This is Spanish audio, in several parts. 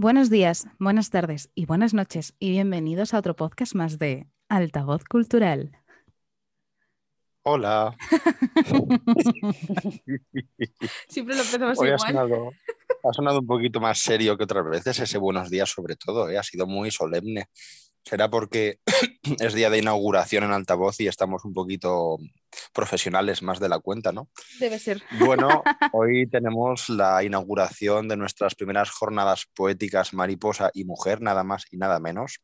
Buenos días, buenas tardes y buenas noches y bienvenidos a otro podcast más de Altavoz Cultural. Hola. Siempre lo empezamos Hoy ha igual. sonado, ha sonado un poquito más serio que otras veces ese buenos días sobre todo, ¿eh? ha sido muy solemne. Será porque es día de inauguración en altavoz y estamos un poquito profesionales más de la cuenta, ¿no? Debe ser. Bueno, hoy tenemos la inauguración de nuestras primeras jornadas poéticas Mariposa y Mujer, nada más y nada menos.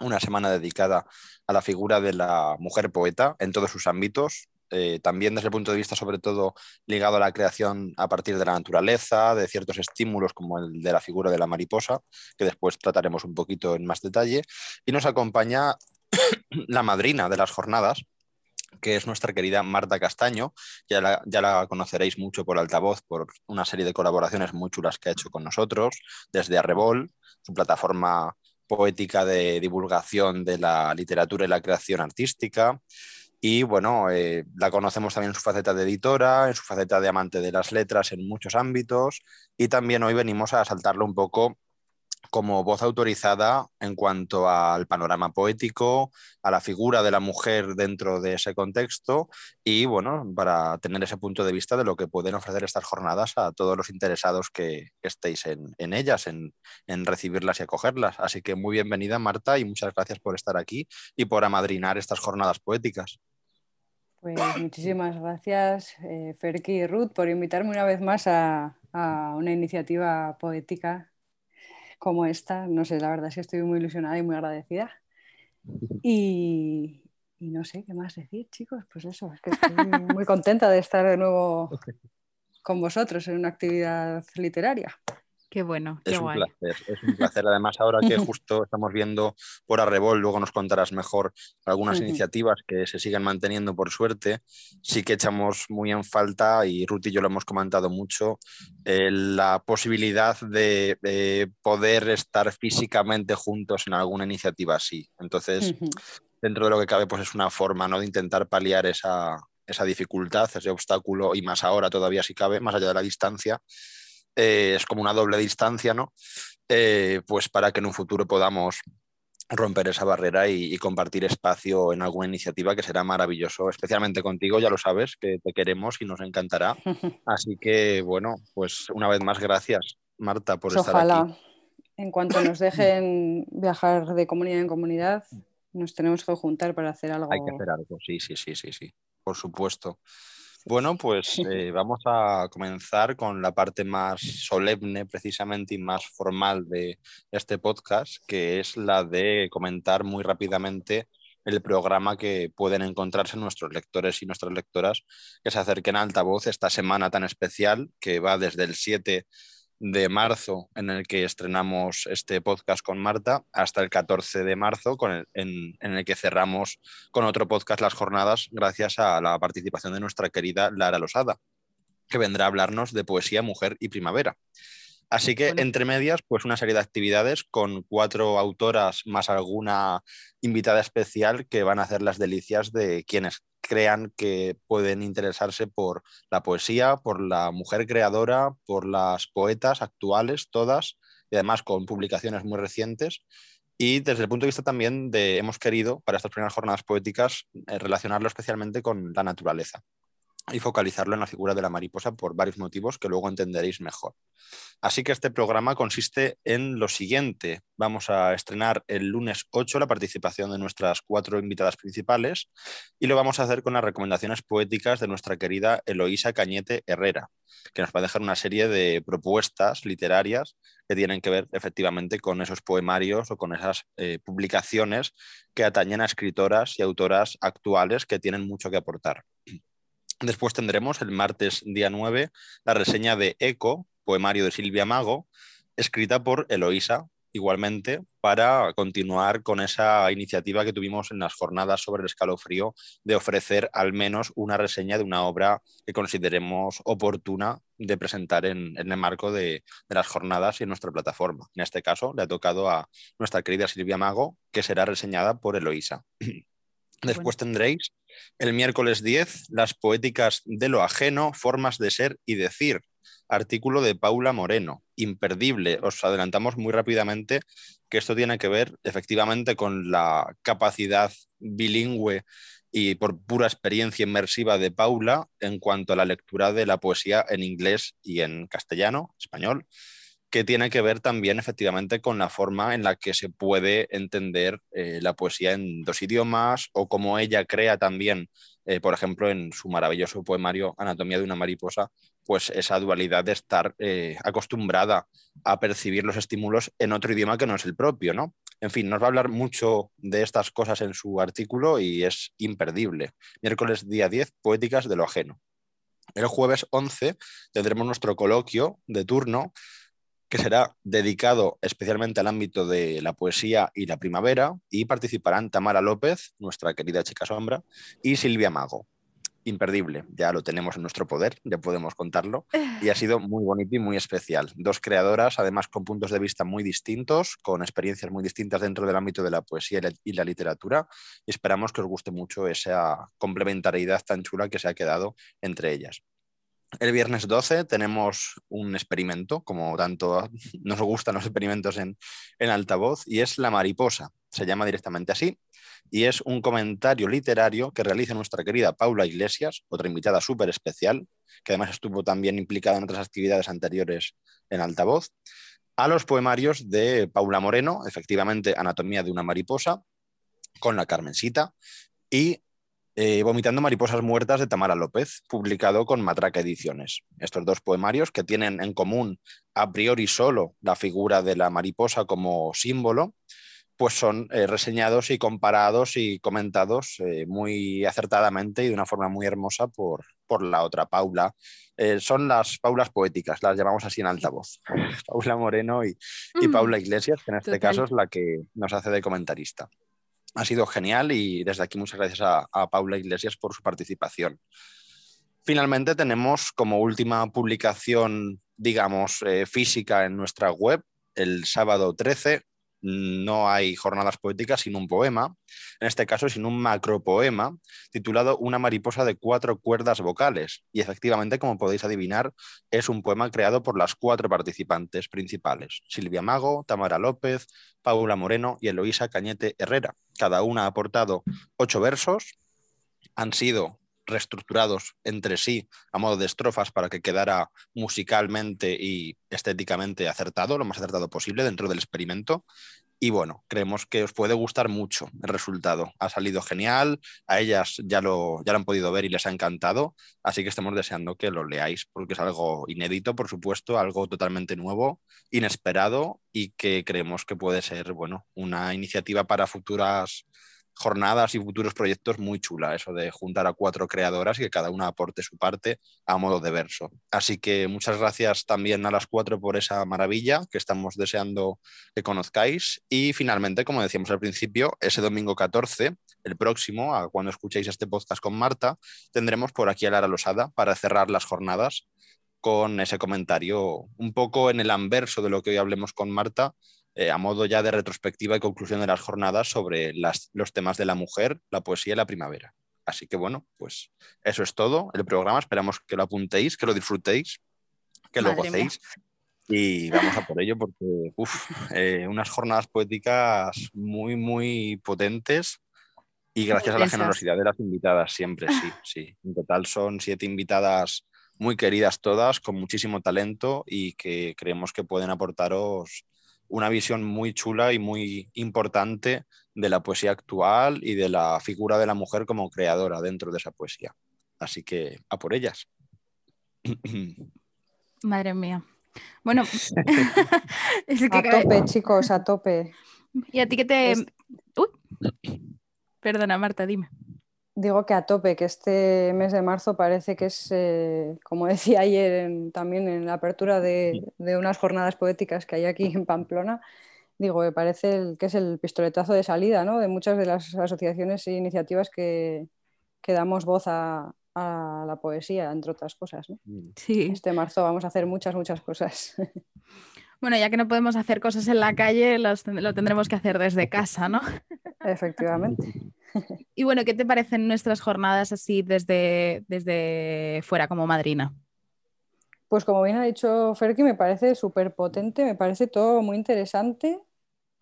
Una semana dedicada a la figura de la mujer poeta en todos sus ámbitos, eh, también desde el punto de vista sobre todo ligado a la creación a partir de la naturaleza, de ciertos estímulos como el de la figura de la mariposa, que después trataremos un poquito en más detalle. Y nos acompaña la madrina de las jornadas, que es nuestra querida Marta Castaño. Ya la, ya la, conoceréis mucho por altavoz, por una serie de colaboraciones muy chulas que ha hecho con nosotros, desde Arrebol, su plataforma poética de divulgación de la literatura y la creación artística. Y bueno, eh, la conocemos también en su faceta de editora, en su faceta de amante de las letras en muchos ámbitos. Y también hoy venimos a saltarlo un poco como voz autorizada en cuanto al panorama poético, a la figura de la mujer dentro de ese contexto y bueno, para tener ese punto de vista de lo que pueden ofrecer estas jornadas a todos los interesados que, estéis en, en ellas, en, en, recibirlas y acogerlas. Así que muy bienvenida Marta y muchas gracias por estar aquí y por amadrinar estas jornadas poéticas. Pues muchísimas gracias, eh, Ferki y Ruth, por invitarme una vez más a, a una iniciativa poética como esta. No sé, la verdad es que estoy muy ilusionada y muy agradecida. Y, y, no sé qué más decir, chicos. Pues eso, es que estoy muy contenta de estar de nuevo con vosotros en una actividad literaria. Qué bueno, qué es guay. un placer, es un placer. Además, ahora que justo estamos viendo por Arrebol, luego nos contarás mejor algunas uh -huh. iniciativas que se siguen manteniendo por suerte. Sí que echamos muy en falta, y Ruth y yo lo hemos comentado mucho, eh, la posibilidad de eh, poder estar físicamente juntos en alguna iniciativa así. Entonces, uh -huh. dentro de lo que cabe, pues es una forma ¿no? de intentar paliar esa, esa dificultad, ese obstáculo, y más ahora todavía si cabe, más allá de la distancia eh, es como una doble distancia, ¿no? Eh, pues para que en un futuro podamos romper esa barrera y, y, compartir espacio en alguna iniciativa que será maravilloso, especialmente contigo, ya lo sabes, que te queremos y nos encantará. Así que, bueno, pues una vez más, gracias, Marta, por pues estar ojalá. aquí. En cuanto nos dejen viajar de comunidad en comunidad, nos tenemos que juntar para hacer algo. Hay que hacer algo, sí, sí, sí, sí, sí, por supuesto. Bueno, pues eh, vamos a comenzar con la parte más solemne precisamente y más formal de este podcast, que es la de comentar muy rápidamente el programa que pueden encontrarse nuestros lectores y nuestras lectoras que se acerquen a altavoz esta semana tan especial que va desde el 7 de marzo en el que estrenamos este podcast con Marta hasta el 14 de marzo con el, en, en, el que cerramos con otro podcast las jornadas gracias a la participación de nuestra querida Lara Losada, que vendrá a hablarnos de poesía, mujer y primavera. Así que bueno. entre medias, pues una serie de actividades con cuatro autoras más alguna invitada especial que van a hacer las delicias de quienes crean que pueden interesarse por la poesía, por la mujer creadora, por las poetas actuales, todas, y además con publicaciones muy recientes. Y desde el punto de vista también de, hemos querido, para estas primeras jornadas poéticas, eh, relacionarlo especialmente con la naturaleza y focalizarlo en la figura de la mariposa por varios motivos que luego entenderéis mejor. Así que este programa consiste en lo siguiente. Vamos a estrenar el lunes 8 la participación de nuestras cuatro invitadas principales y lo vamos a hacer con las recomendaciones poéticas de nuestra querida Eloísa Cañete Herrera, que nos va a dejar una serie de propuestas literarias que tienen que ver efectivamente con esos poemarios o con esas eh, publicaciones que atañen a escritoras y autoras actuales que tienen mucho que aportar. Después tendremos el martes día 9 la reseña de Eco, poemario de Silvia Mago, escrita por Eloísa, igualmente, para continuar con esa iniciativa que tuvimos en las jornadas sobre el escalofrío de ofrecer al menos una reseña de una obra que consideremos oportuna de presentar en, en el marco de, de, las jornadas y en nuestra plataforma. En este caso, le ha tocado a nuestra querida Silvia Mago, que será reseñada por Eloísa. Después tendréis el miércoles 10 las poéticas de lo ajeno, formas de ser y decir, artículo de Paula Moreno, imperdible. Os adelantamos muy rápidamente que esto tiene que ver efectivamente con la capacidad bilingüe y por pura experiencia inmersiva de Paula en cuanto a la lectura de la poesía en inglés y en castellano, español, que tiene que ver también efectivamente con la forma en la que se puede entender eh, la poesía en dos idiomas o como ella crea también, eh, por ejemplo, en su maravilloso poemario Anatomía de una mariposa, pues esa dualidad de estar eh, acostumbrada a percibir los estímulos en otro idioma que no es el propio, ¿no? En fin, nos va a hablar mucho de estas cosas en su artículo y es imperdible. Miércoles día 10, Poéticas de lo ajeno. El jueves 11 tendremos nuestro coloquio de turno que será dedicado especialmente al ámbito de la poesía y la primavera y participarán Tamara López, nuestra querida chica sombra, y Silvia Mago. Imperdible, ya lo tenemos en nuestro poder, ya podemos contarlo, y ha sido muy bonito y muy especial. Dos creadoras, además con puntos de vista muy distintos, con experiencias muy distintas dentro del ámbito de la poesía y la literatura, y esperamos que os guste mucho esa complementariedad tan chula que se ha quedado entre ellas. El viernes 12 tenemos un experimento, como tanto nos gustan los experimentos en, altavoz, y es La Mariposa. Se llama directamente así, y es un comentario literario que realiza nuestra querida Paula Iglesias, otra invitada súper especial, que además estuvo también implicada en otras actividades anteriores en altavoz, a los poemarios de Paula Moreno, efectivamente Anatomía de una mariposa, con la Carmencita, y eh, Vomitando mariposas muertas de Tamara López, publicado con Matraca Ediciones. Estos dos poemarios que tienen en común a priori solo la figura de la mariposa como símbolo, pues son eh, reseñados y comparados y comentados eh, muy acertadamente y de una forma muy hermosa por, por la otra, Paula. son las Paulas poéticas, las llamamos así en altavoz. Paula Moreno y, mm. Paula Iglesias, que en este caso es la que nos hace de comentarista ha sido genial y desde aquí muchas gracias a, Paula Iglesias por su participación. Finalmente tenemos como última publicación, digamos, eh, física en nuestra web, el sábado 13, no hay jornadas poéticas sin un poema, en este caso sin un macropoema titulado Una mariposa de cuatro cuerdas vocales. Y efectivamente, como podéis adivinar, es un poema creado por las cuatro participantes principales, Silvia Mago, Tamara López, Paula Moreno y Eloísa Cañete Herrera. Cada una ha aportado ocho versos, han sido reestructurados entre sí a modo de estrofas para que quedara musicalmente y estéticamente acertado, lo más acertado posible dentro del experimento. Y bueno, creemos que os puede gustar mucho el resultado. Ha salido genial, a ellas ya lo, ya lo han podido ver y les ha encantado, así que estamos deseando que lo leáis, porque es algo inédito, por supuesto, algo totalmente nuevo, inesperado y que creemos que puede ser, bueno, una iniciativa para futuras jornadas y futuros proyectos muy chula, eso de juntar a cuatro creadoras y que cada una aporte su parte a modo de verso. Así que muchas gracias también a las cuatro por esa maravilla que estamos deseando que conozcáis. Y finalmente, como decíamos al principio, ese domingo 14, el próximo, a cuando escuchéis este podcast con Marta, tendremos por aquí a Lara Losada para cerrar las jornadas con ese comentario un poco en el anverso de lo que hoy hablemos con Marta, eh, a modo ya de retrospectiva y conclusión de las jornadas sobre los temas de la mujer, la poesía y la primavera. Así que bueno, pues eso es todo. El programa esperamos que lo apuntéis, que lo disfrutéis, que lo gocéis. Y vamos a por ello porque eh, unas jornadas poéticas muy, muy potentes y gracias a la generosidad de las invitadas siempre, sí, sí. En total son siete invitadas muy queridas todas, con muchísimo talento y que creemos que pueden aportaros una visión muy chula y muy importante de la poesía actual y de la figura de la mujer como creadora dentro de esa poesía. Así que a por ellas. Madre mía. Bueno, a tope, chicos, a tope. ¿Y a ti que te... Perdona, Marta, dime digo que a tope, que este mes de marzo parece que es, eh, como decía ayer también en la apertura de, unas jornadas poéticas que hay aquí en Pamplona, digo, me parece que es el pistoletazo de salida ¿no? de muchas de las asociaciones e iniciativas que, que damos voz a, la poesía, entre otras cosas. Mm. Sí. Este marzo vamos a hacer muchas, muchas cosas. Bueno, ya que no podemos hacer cosas en la calle, lo tendremos que hacer desde casa, ¿no? Efectivamente. Y bueno, ¿qué te parecen nuestras jornadas así desde, desde fuera como madrina? Pues como bien ha dicho Ferki, me parece súper potente, me parece todo muy interesante.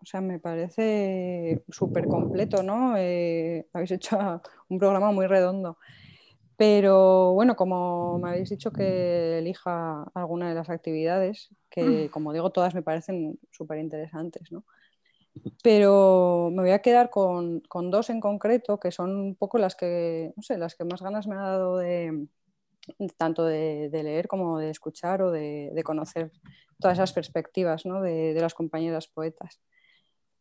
O sea, me parece súper completo, ¿no? Eh, habéis hecho un programa muy redondo. Pero bueno, como me habéis dicho que elija alguna de las actividades, que mm. como digo, todas me parecen súper interesantes, ¿no? Pero me voy a quedar con, con, dos en concreto, que son un poco las que, no sé, las que más ganas me ha dado de, tanto de, leer como de escuchar o de, conocer todas esas perspectivas de, las compañeras poetas.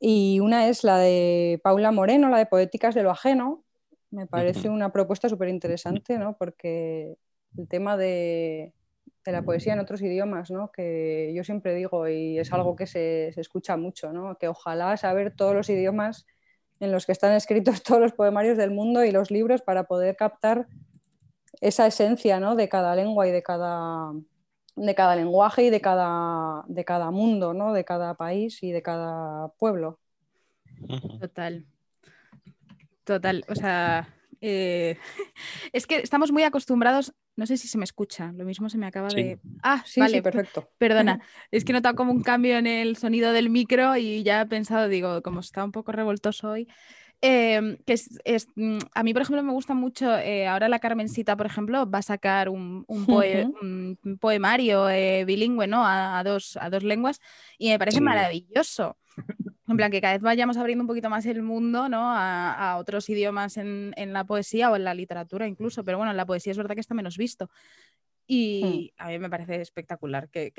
Y una es la de Paula Moreno, la de Poéticas de lo Ajeno. Me parece una propuesta súper interesante, porque el tema de, la poesía en otros idiomas, que yo siempre digo, y es algo que se, escucha mucho, que ojalá saber todos los idiomas en los que están escritos todos los poemarios del mundo y los libros para poder captar esa esencia ¿no? de cada lengua y de cada, de cada lenguaje y de cada, de cada mundo, ¿no? de cada país y de cada pueblo. Total. Total. O sea, eh, es que estamos muy acostumbrados. No sé si se me escucha, lo mismo se me acaba de. Ah, sí, vale, perfecto. Perdona, es que he notado como un cambio en el sonido del micro y ya he pensado, digo, como está un poco revoltoso hoy, Em, que es, mm, a mí, por ejemplo, me gusta mucho, eh, ahora la Carmencita, por ejemplo, va a sacar un, poemario eh, bilingüe, ¿no? A, dos, a dos lenguas y me parece maravilloso. En plan, que cada vez vayamos abriendo un poquito más el mundo, ¿no? A, otros idiomas en, la poesía o en la literatura incluso, pero bueno, en la poesía es verdad que está menos visto. Y hmm. a mí me parece espectacular que,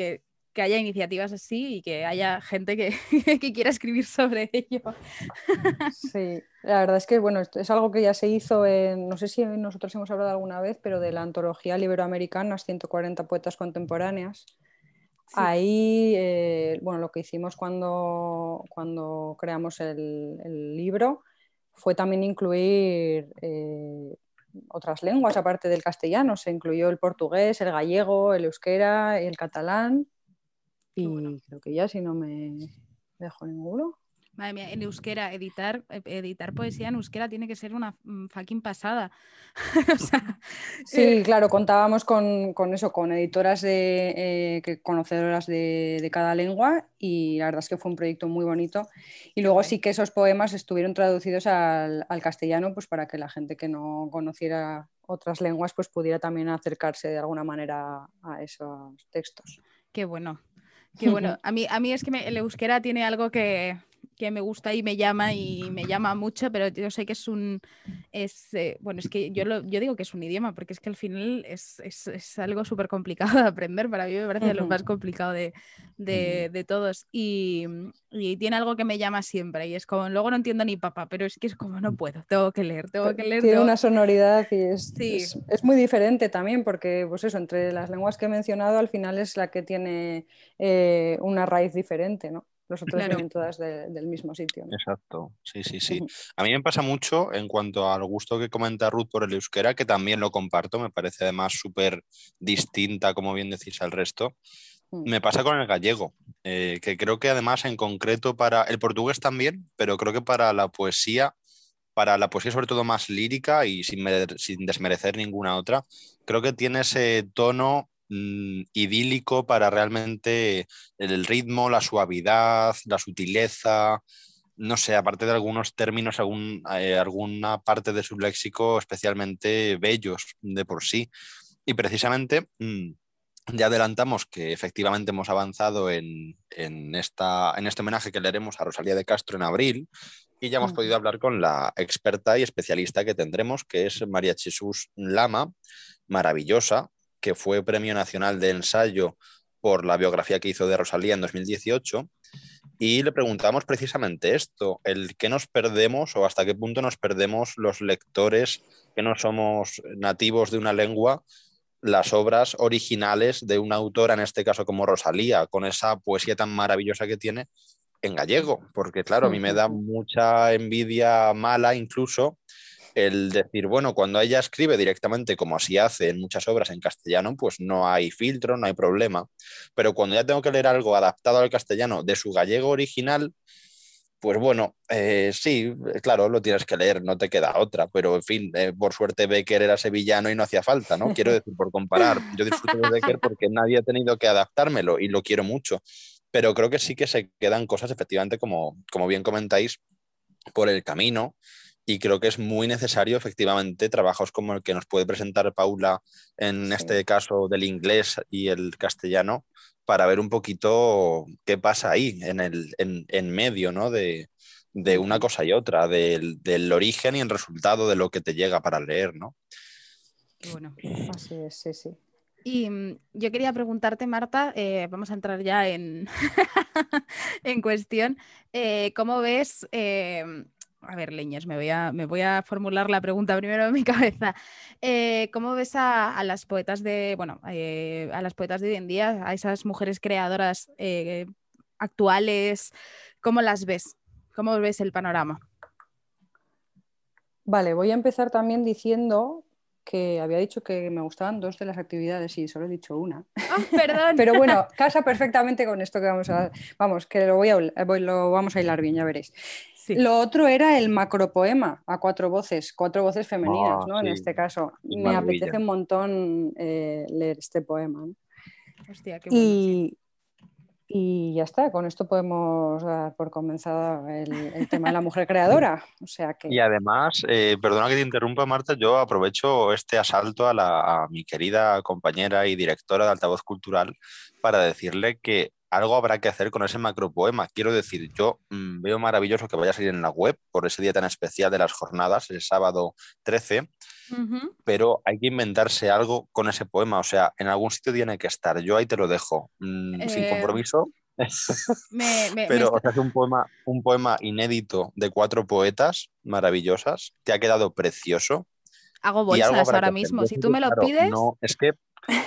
que haya iniciativas así y que haya gente que, que, quiera escribir sobre ello. Sí, la verdad es que bueno, es algo que ya se hizo en, no sé si nosotros hemos hablado alguna vez, pero de la antología Iberoamericana, 140 poetas contemporáneas. Ahí, eh, bueno, lo que hicimos cuando, cuando creamos el, el libro fue también incluir eh, otras lenguas aparte del castellano. Se incluyó el portugués, el gallego, el euskera, el catalán y creo que ya, si no me dejo ninguno. Madre mía, en euskera, editar, eh, editar poesía en euskera tiene que ser una mm, fucking pasada. sí, eh, claro, contábamos con, eso, con editoras de, eh, que conocedoras de, cada lengua y la verdad es que fue un proyecto muy bonito. Y luego sí que esos poemas estuvieron traducidos al, castellano, pues para que la gente que no conociera otras lenguas pues pudiera también acercarse de alguna manera a esos textos. Qué bueno. Que bueno, a mí, a mí es que el euskera tiene algo que, que me gusta y me llama y me llama mucho, pero yo sé que es un, es, eh, bueno, es que yo, lo, yo digo que es un idioma, porque es que al final es, es, es algo súper complicado de aprender, para mí me parece lo más complicado de, de, de todos y, y, tiene algo que me llama siempre y es como, luego no entiendo ni papá, pero es que es como, no puedo, tengo que leer, tengo que leer. Tiene una sonoridad y es, es, muy diferente también, porque pues eso, entre las lenguas que he mencionado, al final es la que tiene eh, una raíz diferente, ¿no? Los otros vienen todas del mismo sitio. Exacto, sí, sí, sí. A mí me pasa mucho en cuanto al gusto que comenta Ruth por el euskera, que también lo comparto, me parece además súper distinta, como bien decís, al resto. Mm. Me pasa con el gallego, eh, que creo que además en concreto para el portugués también, pero creo que para la poesía, para la poesía sobre todo más lírica y sin, sin desmerecer ninguna otra, creo que tiene ese tono Mm, idílico para realmente el ritmo, la suavidad, la sutileza, no sé, aparte de algunos términos, algún, eh, alguna parte de su léxico especialmente bellos de por sí. Y precisamente mm, ya adelantamos que efectivamente hemos avanzado en, esta, en este homenaje que le haremos a Rosalía de Castro en abril y ya hemos podido hablar con la experta y especialista que tendremos, que es María Jesús Lama, maravillosa, que fue Premio Nacional de Ensayo por la biografía que hizo de Rosalía en 2018. Y le preguntamos precisamente esto, el qué nos perdemos o hasta qué punto nos perdemos los lectores que no somos nativos de una lengua, las obras originales de una autora, en este caso como Rosalía, con esa poesía tan maravillosa que tiene en gallego, porque claro, a mí me da mucha envidia mala incluso el decir, bueno, cuando ella escribe directamente, como así hace en muchas obras en castellano, pues no hay filtro, no hay problema. Pero cuando ya tengo que leer algo adaptado al castellano de su gallego original, pues bueno, eh, sí, claro, lo tienes que leer, no te queda otra, pero en fin, eh, por suerte Becker era sevillano y no hacía falta, ¿no? Quiero decir, por comparar, yo disfruto de Becker porque nadie ha tenido que adaptármelo y lo quiero mucho, pero creo que sí que se quedan cosas, efectivamente, como, como bien comentáis, por el camino y creo que es muy necesario, efectivamente, trabajos como el que nos puede presentar Paula en este caso del inglés y el castellano, para ver un poquito qué pasa ahí, en, el, en, medio ¿no? de, una cosa y otra, del, origen y el resultado de lo que te llega para leer, ¿no? Bueno, así es, sí, sí. Y mm, yo quería preguntarte, Marta, eh, vamos a entrar ya en, en cuestión, eh, ¿cómo ves eh, a ver, leñas, me voy a, me voy a formular la pregunta primero en mi cabeza. Eh, ¿Cómo ves a, las poetas de, bueno, eh, a las poetas de hoy en día, a esas mujeres creadoras eh, actuales? ¿Cómo las ves? ¿Cómo ves el panorama? Vale, voy a empezar también diciendo que había dicho que me gustaban dos de las actividades y solo he dicho una. Ah, perdón. Pero bueno, casa perfectamente con esto que vamos a... Vamos, que lo, voy a, lo vamos a hilar bien, ya veréis. Lo otro era el macropoema a cuatro voces, cuatro voces femeninas, ah, ¿no? En este caso. Me apetece un montón eh, leer este poema. Hostia, qué bueno, y, y, ya está, con esto podemos dar por comenzado el, tema de la mujer creadora. O sea que... Y además, eh, perdona que te interrumpa, Marta, yo aprovecho este asalto a, la, a mi querida compañera y directora de Altavoz Cultural para decirle que algo habrá que hacer con ese macropoema. Quiero decir, yo mm, veo maravilloso que vaya a salir en la web por ese día tan especial de las jornadas, el sábado 13, pero hay que inventarse algo con ese poema. O sea, en algún sitio tiene que estar. Yo ahí te lo dejo, mm, sin eh, compromiso. pero es un poema, un poema inédito de cuatro poetas maravillosas que ha quedado precioso. Hago bolsas ahora mismo. Si tú me lo pides. No, es que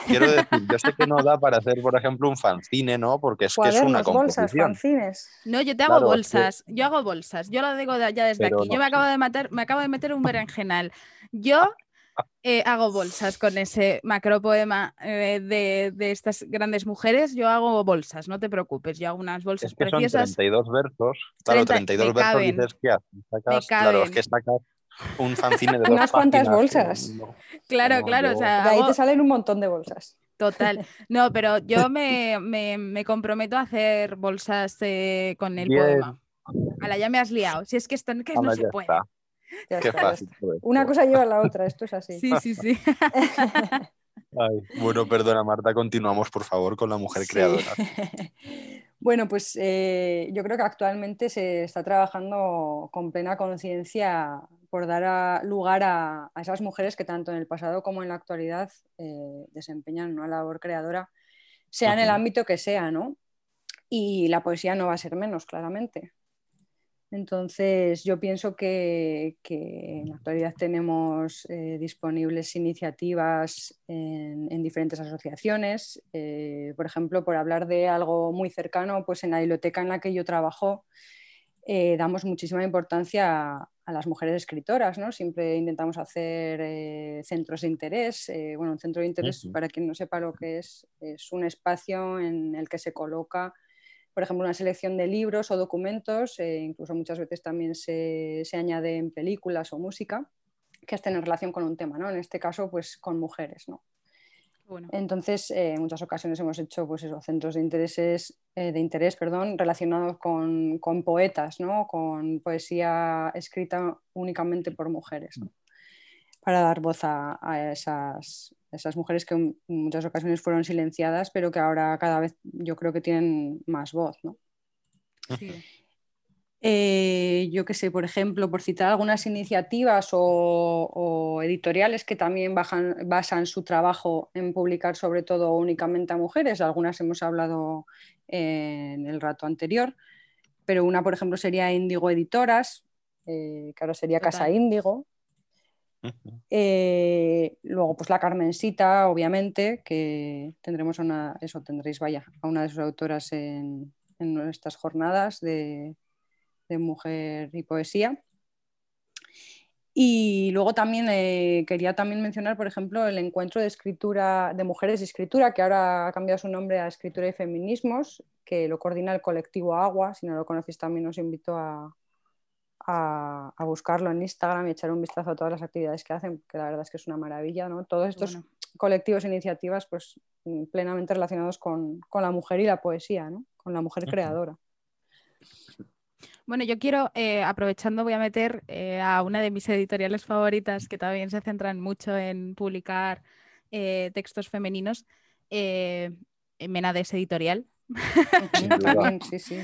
Quiero decir, yo sé que no da para hacer, por ejemplo, un fanzine, ¿no? Porque es que es una bolsas, fanzines. No, yo te hago bolsas. Yo hago bolsas. Yo lo digo ya desde aquí. yo me acabo de meter, me acabo de meter un berenjenal. Yo eh, hago bolsas con ese macropoema eh, de, de, estas grandes mujeres. Yo hago bolsas, no te preocupes. Yo hago unas bolsas es que preciosas. Son 32 versos. Claro, 32 versos dices que sacas, claro, es que sacas un fanzine de Unas cuantas bolsas. claro, claro. de ahí te salen un montón de bolsas. Total. No, pero yo me, me, comprometo a hacer bolsas eh, con el poema. A la ya me has liado. Si es que esto que no se puede. Qué fácil. Una cosa lleva a la otra, esto es así. Sí, sí, sí. bueno, perdona Marta, continuamos por favor con la mujer creadora. Bueno, pues eh, yo creo que actualmente se está trabajando con plena conciencia por dar lugar a, esas mujeres que tanto en el pasado como en la actualidad eh, desempeñan una labor creadora, sea en el ámbito que sea, ¿no? Y la poesía no va a ser menos, claramente. Entonces, yo pienso que, en la actualidad tenemos eh, disponibles iniciativas en, diferentes asociaciones. Eh, por ejemplo, por hablar de algo muy cercano, pues en la biblioteca en la que yo trabajo eh, damos muchísima importancia a, las mujeres escritoras. ¿no? Siempre intentamos hacer centros de interés. bueno, un centro de interés, para quien no sepa lo que es, es un espacio en el que se coloca por ejemplo, una selección de libros o documentos, eh, incluso muchas veces también se, se añade en películas o música, que estén en relación con un tema, ¿no? En este caso, pues con mujeres, ¿no? Entonces, eh, en muchas ocasiones hemos hecho pues esos centros de, intereses, eh, de interés perdón, relacionados con, con, poetas, ¿no? con poesía escrita únicamente por mujeres, ¿no? para dar voz a, a, esas, esas mujeres que en muchas ocasiones fueron silenciadas, pero que ahora cada vez yo creo que tienen más voz. ¿no? Eh, yo qué sé, por ejemplo, por citar algunas iniciativas o, editoriales que también basan su trabajo en publicar sobre todo únicamente a mujeres, algunas hemos hablado en el rato anterior, pero una, por ejemplo, sería Índigo Editoras, eh, que ahora sería Casa Índigo, eh, luego, pues la Carmencita, obviamente, que tendremos una, eso tendréis, vaya, a una de sus autoras en, en estas jornadas de, mujer y poesía. Y luego también eh, quería también mencionar, por ejemplo, el encuentro de escritura de mujeres y escritura, que ahora ha cambiado su nombre a escritura y feminismos, que lo coordina el colectivo Agua. Si no lo conocéis también os invito a, a, buscarlo en Instagram y echar un vistazo a todas las actividades que hacen, que la verdad es que es una maravilla. ¿no? Todos estos colectivos e iniciativas pues, mm, plenamente relacionados con, la mujer y la poesía, ¿no? con la mujer creadora. Bueno, yo quiero, eh, aprovechando, voy a meter eh, a una de mis editoriales favoritas que también se centran mucho en publicar eh, textos femeninos, Menades Editorial. sí, sí.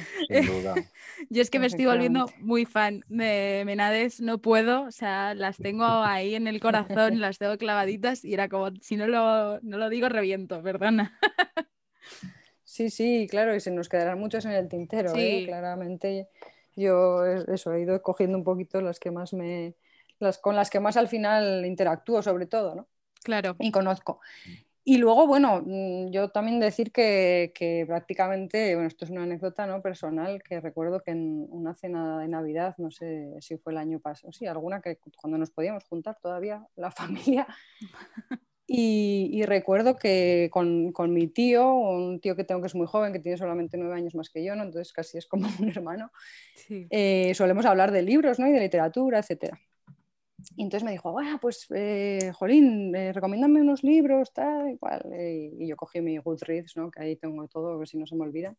Yo es que me estoy volviendo muy fan de Menades, no puedo, o sea, las tengo ahí en el corazón, las tengo clavaditas y era como, si no lo, no lo digo, reviento, perdona. Sí, sí, claro, y se nos quedarán muchos en el tintero, ¿eh? claramente. Yo eso, he ido cogiendo un poquito las que más me, las con las que más al final interactúo sobre todo, ¿no? Claro. Y conozco. Y luego, bueno, mm, yo también decir que, prácticamente, bueno, esto es una anécdota ¿no? personal, que recuerdo que en una cena de Navidad, no sé si fue el año pasado, sí, alguna que cuando nos podíamos juntar todavía, la familia, y, recuerdo que con, mi tío, un tío que tengo que es muy joven, que tiene solamente nueve años más que yo, ¿no? entonces casi es como un hermano, eh, solemos hablar de libros ¿no? y de literatura, etcétera. Y entonces me dijo, bueno, pues, eh, Jolín, eh, recomiéndame unos libros, tal, igual. Eh, y yo cogí mi Goodreads, ¿no? que ahí tengo todo, ver si no se me olvida.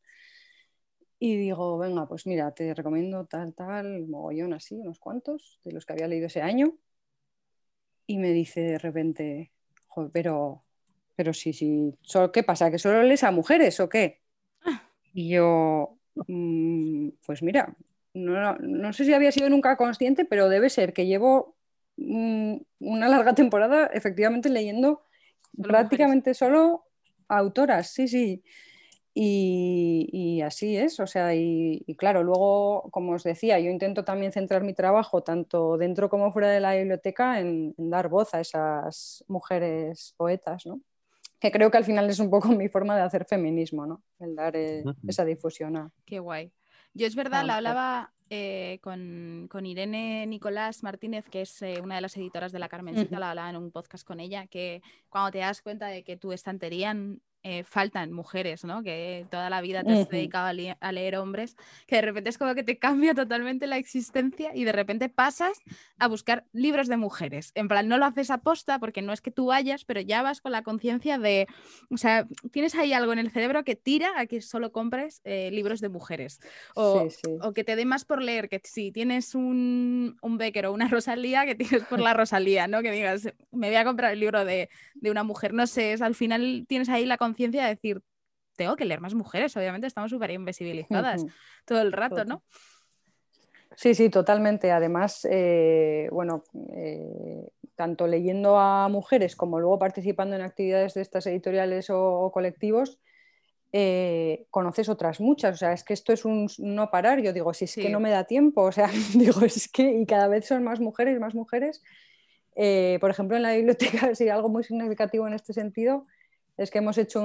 Y digo, venga, pues mira, te recomiendo tal, tal, mogollón así, unos cuantos, de los que había leído ese año. Y me dice de repente, Joder, pero, pero sí, sí, ¿qué pasa? ¿Que solo lees a mujeres o qué? Y yo, mm, pues mira, no, no, sé si había sido nunca consciente, pero debe ser que llevo una larga temporada efectivamente leyendo prácticamente solo autoras, sí, sí. Y, así es, o sea, y, claro, luego, como os decía, yo intento también centrar mi trabajo, tanto dentro como fuera de la biblioteca, en, dar voz a esas mujeres poetas, ¿no? Que creo que al final es un poco mi forma de hacer feminismo, ¿no? El dar eh, esa difusión. Qué guay. Yo es verdad, la hablaba eh, con, Irene Nicolás Martínez, que es eh, una de las editoras de La Carmencita, la hablaba en un podcast con ella, que cuando te das cuenta de que tu estantería eh, faltan mujeres, ¿no? Que toda la vida te has dedicado a, leer hombres, que de repente es como que te cambia totalmente la existencia y de repente pasas a buscar libros de mujeres. En plan, no lo haces a posta porque no es que tú vayas, pero ya vas con la conciencia de, o sea, tienes ahí algo en el cerebro que tira a que solo compres eh, libros de mujeres. O, o, que te dé más por leer, que si tienes un, un Becker o una Rosalía, que tienes por la Rosalía, ¿no? Que digas, me voy a comprar el libro de, de una mujer. No sé, es, al final tienes ahí la conciencia conciencia de decir, tengo que leer más mujeres, obviamente estamos súper invisibilizadas todo el rato, ¿no? Sí, sí, totalmente. Además, eh, bueno, eh, tanto leyendo a mujeres como luego participando en actividades de estas editoriales o, colectivos, eh, conoces otras muchas. O sea, es que esto es un no parar. Yo digo, si es que no me da tiempo, o sea, digo, es que y cada vez son más mujeres, más mujeres. por ejemplo, en la biblioteca, sí, algo muy significativo en este sentido es que hemos hecho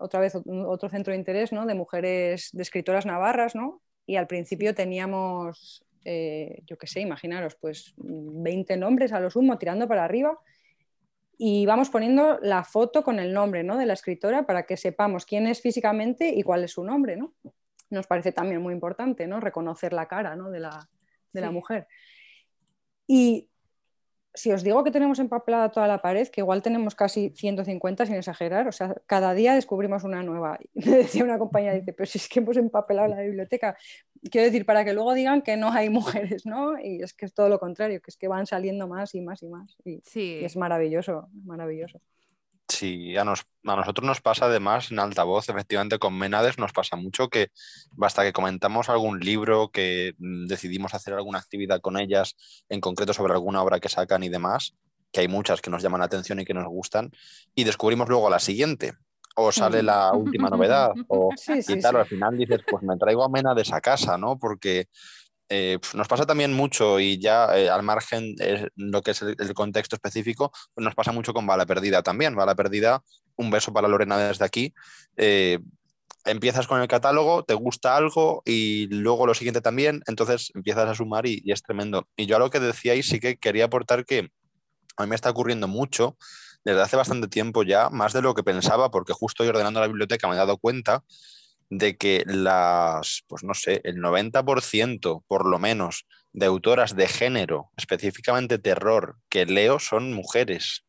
otra vez otro centro de interés ¿no? de mujeres, de escritoras navarras, ¿no? y al principio teníamos, eh, yo qué sé, imaginaros, pues 20 nombres a lo sumo tirando para arriba y vamos poniendo la foto con el nombre ¿no? de la escritora para que sepamos quién es físicamente y cuál es su nombre. ¿no? Nos parece también muy importante ¿no? reconocer la cara ¿no? de, la, de la mujer. Y si os digo que tenemos empapelada toda la pared, que igual tenemos casi 150 sin exagerar, o sea, cada día descubrimos una nueva. me decía una compañera, dice, pero si es que hemos empapelado la biblioteca. Quiero decir, para que luego digan que no hay mujeres, ¿no? Y es que es todo lo contrario, que es que van saliendo más y más y más. Y, y es maravilloso, maravilloso. Sí, a, nosotros nos pasa además en altavoz, efectivamente con Menades nos pasa mucho que basta que comentamos algún libro, que mm, decidimos hacer alguna actividad con ellas, en concreto sobre alguna obra que sacan y demás, que hay muchas que nos llaman la atención y que nos gustan, y descubrimos luego la siguiente, o sale la última novedad, o y tal, al final dices, pues me traigo a Menades a casa, ¿no? Porque eh, nos pasa también mucho y ya eh, al margen de lo que es el, contexto específico, pues nos pasa mucho con Bala Perdida también. Bala Perdida, un beso para Lorena desde aquí. Eh, empiezas con el catálogo, te gusta algo y luego lo siguiente también, entonces empiezas a sumar y, y es tremendo. Y yo a lo que decíais sí que quería aportar que a mí me está ocurriendo mucho desde hace bastante tiempo ya, más de lo que pensaba, porque justo hoy ordenando la biblioteca me he dado cuenta de que las, pues no sé, el 90% por lo menos de autoras de género, específicamente terror, que leo son mujeres.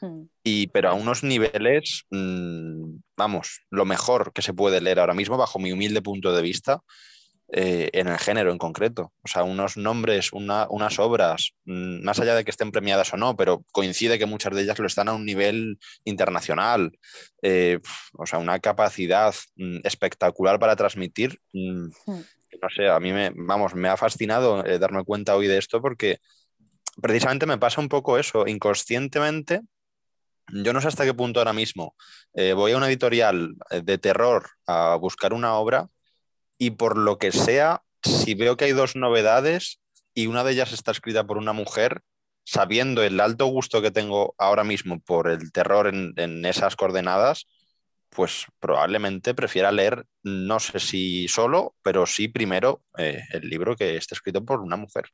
Hmm. Y, pero a unos niveles, mm, vamos, lo mejor que se puede leer ahora mismo, bajo mi humilde punto de vista, eh, en el género en concreto. O sea, unos nombres, unas obras, mm, más allá de que estén premiadas o no, pero coincide que muchas de ellas lo están a un nivel internacional. Eh, o sea, una capacidad mm, espectacular para transmitir. Hmm. No sé, a mí me, vamos, me ha fascinado eh, darme cuenta hoy de esto porque precisamente me pasa un poco eso, inconscientemente yo no sé hasta qué punto ahora mismo voy a una editorial de terror a buscar una obra y por lo que sea, si veo que hay dos novedades y una de ellas está escrita por una mujer, sabiendo el alto gusto que tengo ahora mismo por el terror en, esas coordenadas, pues probablemente prefiera leer, no sé si solo, pero sí primero eh, el libro que está escrito por una mujer.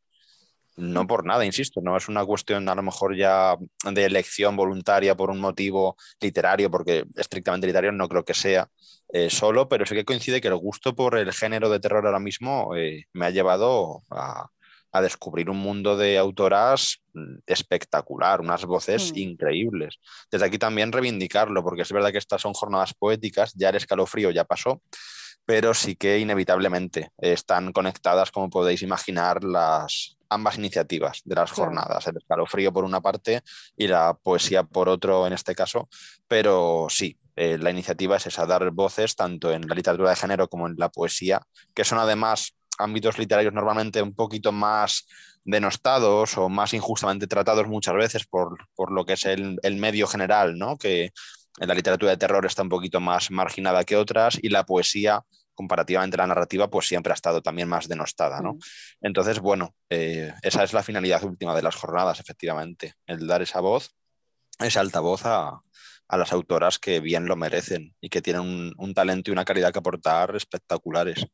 No por nada, insisto, no es una cuestión a lo mejor ya de elección voluntaria por un motivo literario, porque estrictamente literario no creo que sea eh, solo, pero sí que coincide que el gusto por el género de terror ahora mismo eh, me ha llevado a, descubrir un mundo de autoras mm, espectacular, unas voces mm. increíbles. Desde aquí también reivindicarlo, porque es verdad que estas son jornadas poéticas, ya el escalofrío ya pasó, pero sí que inevitablemente están conectadas, como podéis imaginar, las, ambas iniciativas de las jornadas, el escalofrío por una parte y la poesía por otro en este caso, pero sí, eh, la iniciativa es esa, dar voces tanto en la literatura de género como en la poesía, que son además ámbitos literarios normalmente un poquito más denostados o más injustamente tratados muchas veces por, lo que es el, el medio general, ¿no? que en la literatura de terror está un poquito más marginada que otras y la poesía comparativamente la narrativa, pues siempre ha estado también más denostada, ¿no? Entonces, bueno, eh, esa es la finalidad última de las jornadas, efectivamente, el dar esa voz, esa altavoz a, a las autoras que bien lo merecen y que tienen un, talento y una calidad que aportar espectaculares.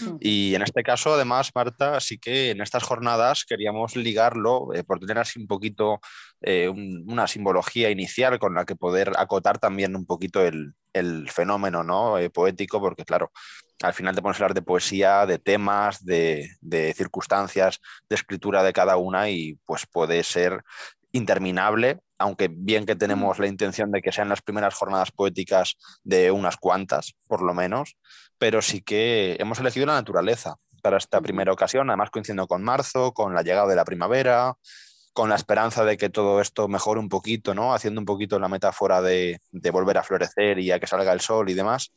Mm. Y en este caso, además, Marta, sí que en estas jornadas queríamos ligarlo, eh, por tener así un poquito eh, una simbología inicial con la que poder acotar también un poquito el, el fenómeno ¿no? Eh, poético, porque claro, al final te pones a hablar de poesía, de temas, de, de, circunstancias, de escritura de cada una y pues puede ser interminable, aunque bien que tenemos la intención de que sean las primeras jornadas poéticas de unas cuantas, por lo menos, pero sí que hemos elegido la naturaleza para esta primera ocasión, además coincidiendo con marzo, con la llegada de la primavera, con la esperanza de que todo esto mejore un poquito, ¿no? Haciendo un poquito la metáfora de, volver a florecer y a que salga el sol y demás.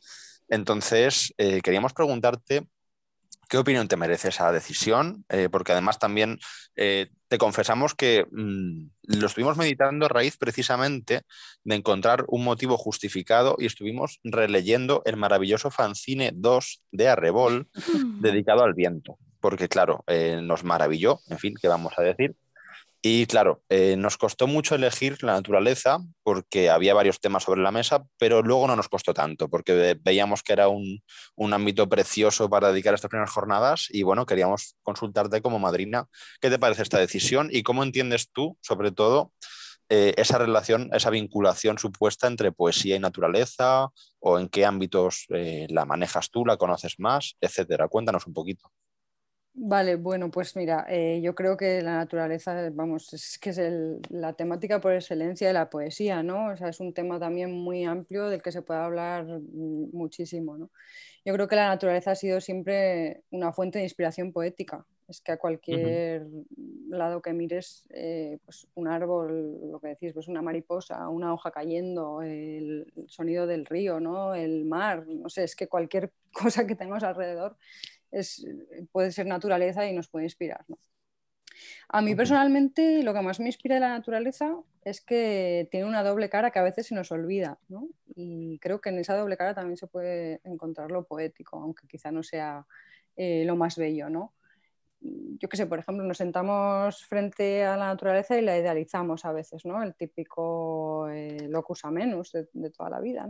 Entonces, eh, queríamos preguntarte ¿Qué opinión te merece esa decisión? Eh, porque además también eh, te confesamos que mm, lo estuvimos meditando a raíz precisamente de encontrar un motivo justificado y estuvimos releyendo el maravilloso fanzine 2 de Arrebol dedicado al viento. Porque claro, nos maravilló, en fin, ¿qué vamos a decir? Y claro, eh, nos costó mucho elegir la naturaleza porque había varios temas sobre la mesa, pero luego no nos costó tanto porque veíamos que era un, ámbito precioso para dedicar estas primeras jornadas y bueno, queríamos consultarte como madrina. ¿Qué te parece esta decisión y cómo entiendes tú, sobre todo, eh, esa relación, esa vinculación supuesta entre poesía y naturaleza o en qué ámbitos eh, la manejas tú, la conoces más, etcétera? Cuéntanos un poquito. Vale, bueno, pues mira, eh, yo creo que la naturaleza, vamos, es que es la temática por excelencia de la poesía, ¿no? O sea, es un tema también muy amplio del que se puede hablar muchísimo, ¿no? Yo creo que la naturaleza ha sido siempre una fuente de inspiración poética. Es que a cualquier lado que mires, eh, pues un árbol, lo que decís, pues una mariposa, una hoja cayendo, el sonido del río, ¿no? El mar, no sé, es que cualquier cosa que tenemos alrededor es, puede ser naturaleza y nos puede inspirar. A mí personalmente lo que más me inspira de la naturaleza es que tiene una doble cara que a veces se nos olvida. Y creo que en esa doble cara también se puede encontrar lo poético, aunque quizá no sea eh, lo más bello. ¿no? Yo qué sé, por ejemplo, nos sentamos frente a la naturaleza y la idealizamos a veces, ¿no? el típico eh, locus amenus de, de, toda la vida.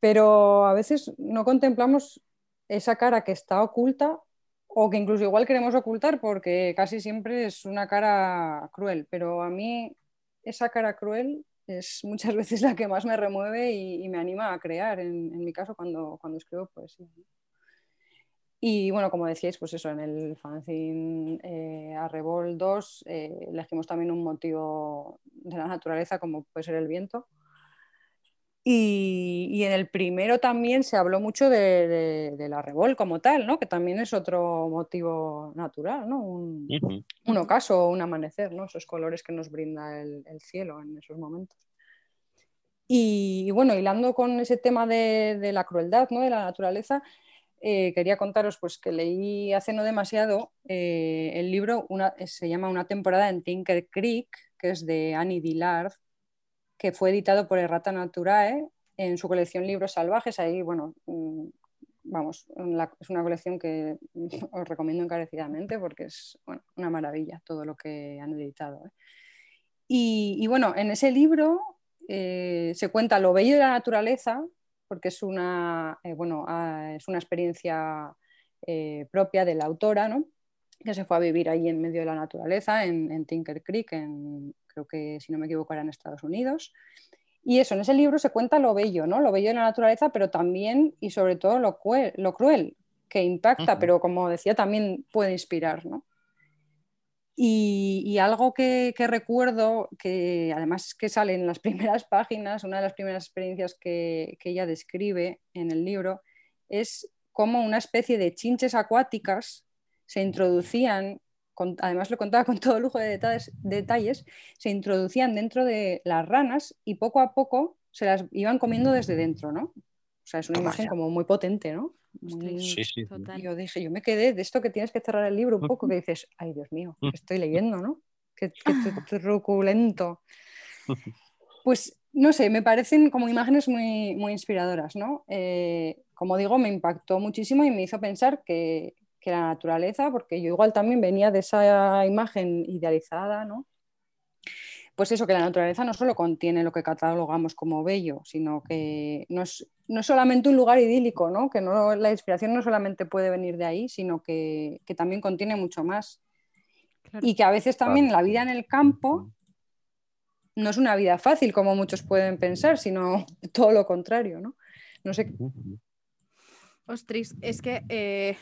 Pero a veces no contemplamos esa cara que está oculta o que incluso igual queremos ocultar porque casi siempre es una cara cruel, pero a mí esa cara cruel es muchas veces la que más me remueve y, me anima a crear, en, mi caso, cuando, cuando escribo poesía. Y bueno, como decíais, pues eso, en el fanzine eh, Arrebol 2 eh, elegimos también un motivo de la naturaleza, como puede ser el viento. Y, en el primero también se habló mucho de, la Arrebol como tal, ¿no? que también es otro motivo natural, ¿no? un, ocaso, un amanecer, ¿no? esos colores que nos brinda el, cielo en esos momentos. Y, bueno, hilando con ese tema de, de la crueldad, ¿no? de la naturaleza, eh, quería contaros pues, que leí hace no demasiado eh, el libro, se llama Una temporada en Tinker Creek, que es de Annie Dillard, que fue editado por Errata Naturae en su colección Libros Salvajes. Ahí, bueno, mm, vamos, es una colección que os recomiendo encarecidamente porque es una maravilla todo lo que han editado. ¿eh? Y, bueno, en ese libro se cuenta lo bello de la naturaleza, porque es una, eh, bueno, ah, es una experiencia eh, propia de la autora, ¿no? que se fue a vivir ahí en medio de la naturaleza, en, Tinker Creek, en, creo que si no me equivoco era en Estados Unidos. Y eso, en ese libro se cuenta lo bello, ¿no? Lo bello de la naturaleza, pero también y sobre todo lo, lo cruel, que impacta, pero como decía, también puede inspirar, ¿no? Y, algo que, recuerdo, que además que sale en las primeras páginas, una de las primeras experiencias que, ella describe en el libro, es cómo una especie de chinches acuáticas se introducían, además lo contaba con todo lujo de detalles, detalles, se introducían dentro de las ranas y poco a poco se las iban comiendo desde dentro, ¿no? O sea, es una imagen como muy potente, ¿no? Sí, sí. Yo dije, yo me quedé de esto que tienes que cerrar el libro un poco, que dices, ay Dios mío, estoy leyendo, ¿no? Qué, qué truculento. Pues no sé, me parecen como imágenes muy, muy inspiradoras, ¿no? Eh, como digo, me impactó muchísimo y me hizo pensar que, que, la naturaleza, porque yo igual también venía de esa imagen idealizada, ¿no? pues eso, que la naturaleza no solo contiene lo que catalogamos como bello, sino que no es, no solamente un lugar idílico, ¿no? que no, la inspiración no solamente puede venir de ahí, sino que, también contiene mucho más. Y que a veces también la vida en el campo no es una vida fácil, como muchos pueden pensar, sino todo lo contrario. ¿no? No sé. Ostris, es que eh,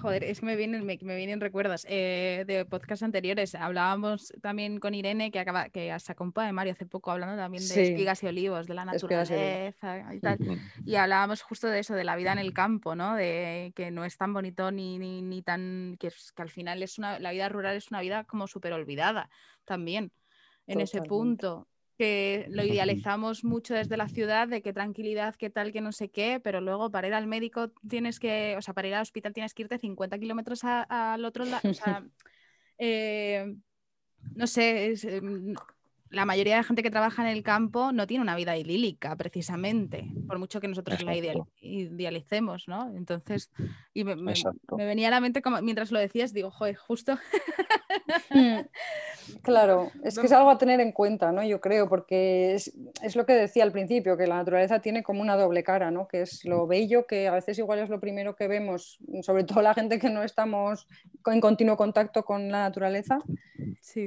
Joder, es que me vienen, me, vienen recuerdos eh, de podcasts anteriores. Hablábamos también con Irene, que, acaba, que se acompaña de Mario hace poco, hablando también de espigas y olivos, de la naturaleza y tal. Y hablábamos justo de eso, de la vida en el campo, ¿no? De que no es tan bonito ni, ni, tan. Que, que, al final es una, la vida rural es una vida como súper olvidada también en ese punto que lo idealizamos mucho desde la ciudad, de qué tranquilidad, qué tal, que no sé qué, pero luego para ir al médico tienes que, o sea, para ir al hospital tienes que irte 50 kilómetros al otro lado, o sea, eh, no sé, em, la mayoría de la gente que trabaja en el campo no tiene una vida idílica, precisamente, por mucho que nosotros la idealicemos, ¿no? Entonces, y me, venía a la mente, como, mientras lo decías, digo, joder, justo Mm, claro, es que es algo a tener en cuenta, ¿no? Yo creo, porque es, lo que decía al principio, que la naturaleza tiene como una doble cara, ¿no? Que es lo bello, que a veces igual es lo primero que vemos, sobre todo la gente que no estamos en continuo contacto con la naturaleza,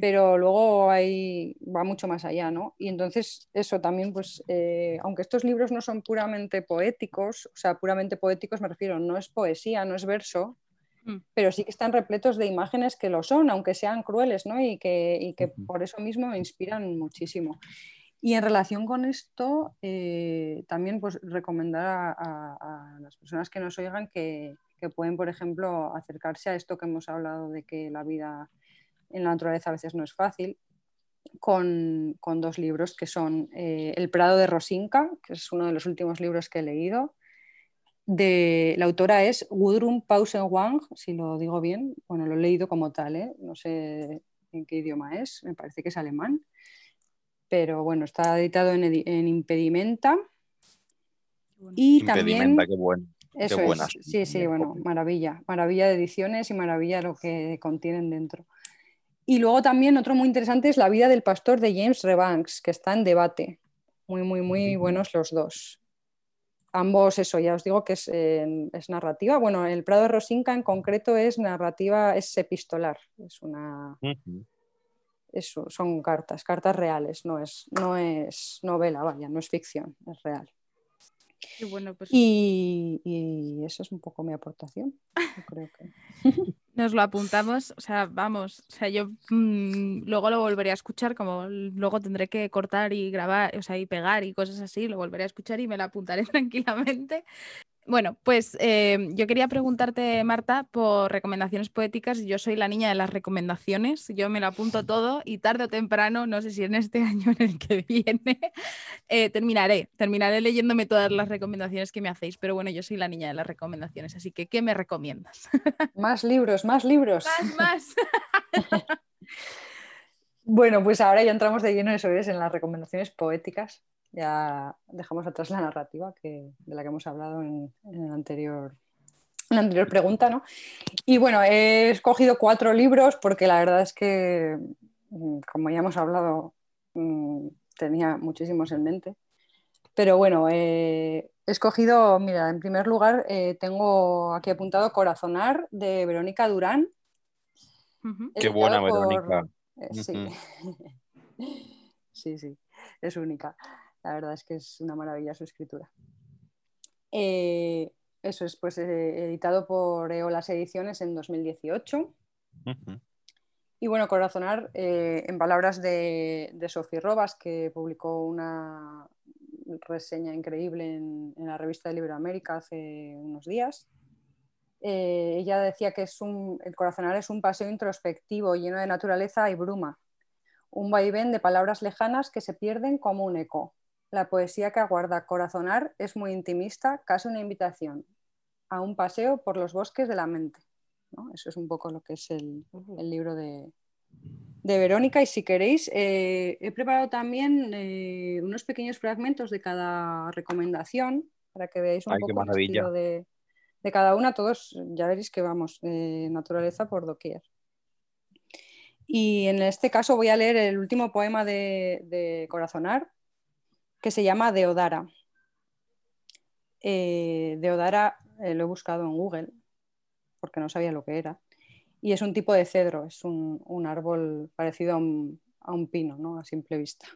pero luego hay, va mucho más allá, ¿no? Y entonces eso también, pues, eh, aunque estos libros no son puramente poéticos, o sea, puramente poéticos me refiero, no es poesía, no es verso, Mm. pero sí que están repletos de imágenes que lo son, aunque sean crueles, ¿no? y, que, por eso mismo me inspiran muchísimo. Y en relación con esto, eh, también pues, recomendar a, las personas que nos oigan que, pueden, por ejemplo, acercarse a esto que hemos hablado de que la vida en la naturaleza a veces no es fácil, con, dos libros que son eh, El Prado de Rosinka, que es uno de los últimos libros que he leído, de la autora es Gudrun Pausen-Wang, si lo digo bien, bueno, lo he leído como tal, ¿eh? no sé en qué idioma es, me parece que es alemán, pero bueno, está editado en, Impedimenta. Y Impedimenta, qué bueno. Eso sí, sí, bueno, maravilla, maravilla de ediciones y maravilla lo que contienen dentro. Y luego también otro muy interesante es La vida del pastor de James Rebanks, que está en debate. Muy, muy, muy buenos los dos ambos, eso ya os digo que es, narrativa. Bueno, el Prado de Rosinca en concreto es narrativa, es epistolar. Es una. eso, son cartas, cartas reales, no es, no es novela, vaya, no es ficción, es real. Pues y, y, eso es un poco mi aportación. creo que... Nos lo apuntamos, o sea, vamos, o sea, yo mm, luego lo volveré a escuchar, como luego tendré que cortar y grabar, o sea, y pegar y cosas así, lo volveré a escuchar y me lo apuntaré tranquilamente. Bueno, pues eh, yo quería preguntarte, Marta, por recomendaciones poéticas. Yo soy la niña de las recomendaciones, yo me lo apunto todo y tarde o temprano, no sé si en este año en el que viene, eh, terminaré, terminaré leyéndome todas las recomendaciones que me hacéis. Pero bueno, yo soy la niña de las recomendaciones, así que ¿qué me recomiendas? Más libros, más libros. Más, más. bueno, pues ahora ya entramos de lleno eso es en las recomendaciones poéticas ya dejamos atrás la narrativa que, de la que hemos hablado en, la anterior, la anterior pregunta. ¿no? Y bueno, he escogido cuatro libros porque la verdad es que, mm, como ya hemos hablado, mm, tenía muchísimos en mente. Pero bueno, eh, he escogido, mira, en primer lugar eh, tengo aquí apuntado Corazonar de Verónica Durán. Qué buena Verónica. Eh, sí. sí, sí, es única. La verdad es que es una maravilla su escritura. Eh, eso es pues eh, editado por Eolas Ediciones en 2018. Y bueno, Corazonar, en palabras de, de Sofía Robas, que publicó una reseña increíble en, la revista de Libro América hace unos días. Ella decía que es un, el Corazonar es un paseo introspectivo lleno de naturaleza y bruma, un vaivén de palabras lejanas que se pierden como un eco. La poesía que aguarda Corazonar es muy intimista, casi una invitación a un paseo por los bosques de la mente. Eso es un poco lo que es el, libro de, Verónica. Y si queréis, eh, he preparado también eh, unos pequeños fragmentos de cada recomendación para que veáis un poco el estilo de, cada una. Todos ya veréis que vamos, naturaleza por doquier. Y en este caso voy a leer el último poema de Corazonar, que se llama Deodara. Eh, Deodara eh, lo he buscado en Google porque no sabía lo que era. Y es un tipo de cedro, es un, árbol parecido a un, pino, ¿no? a simple vista.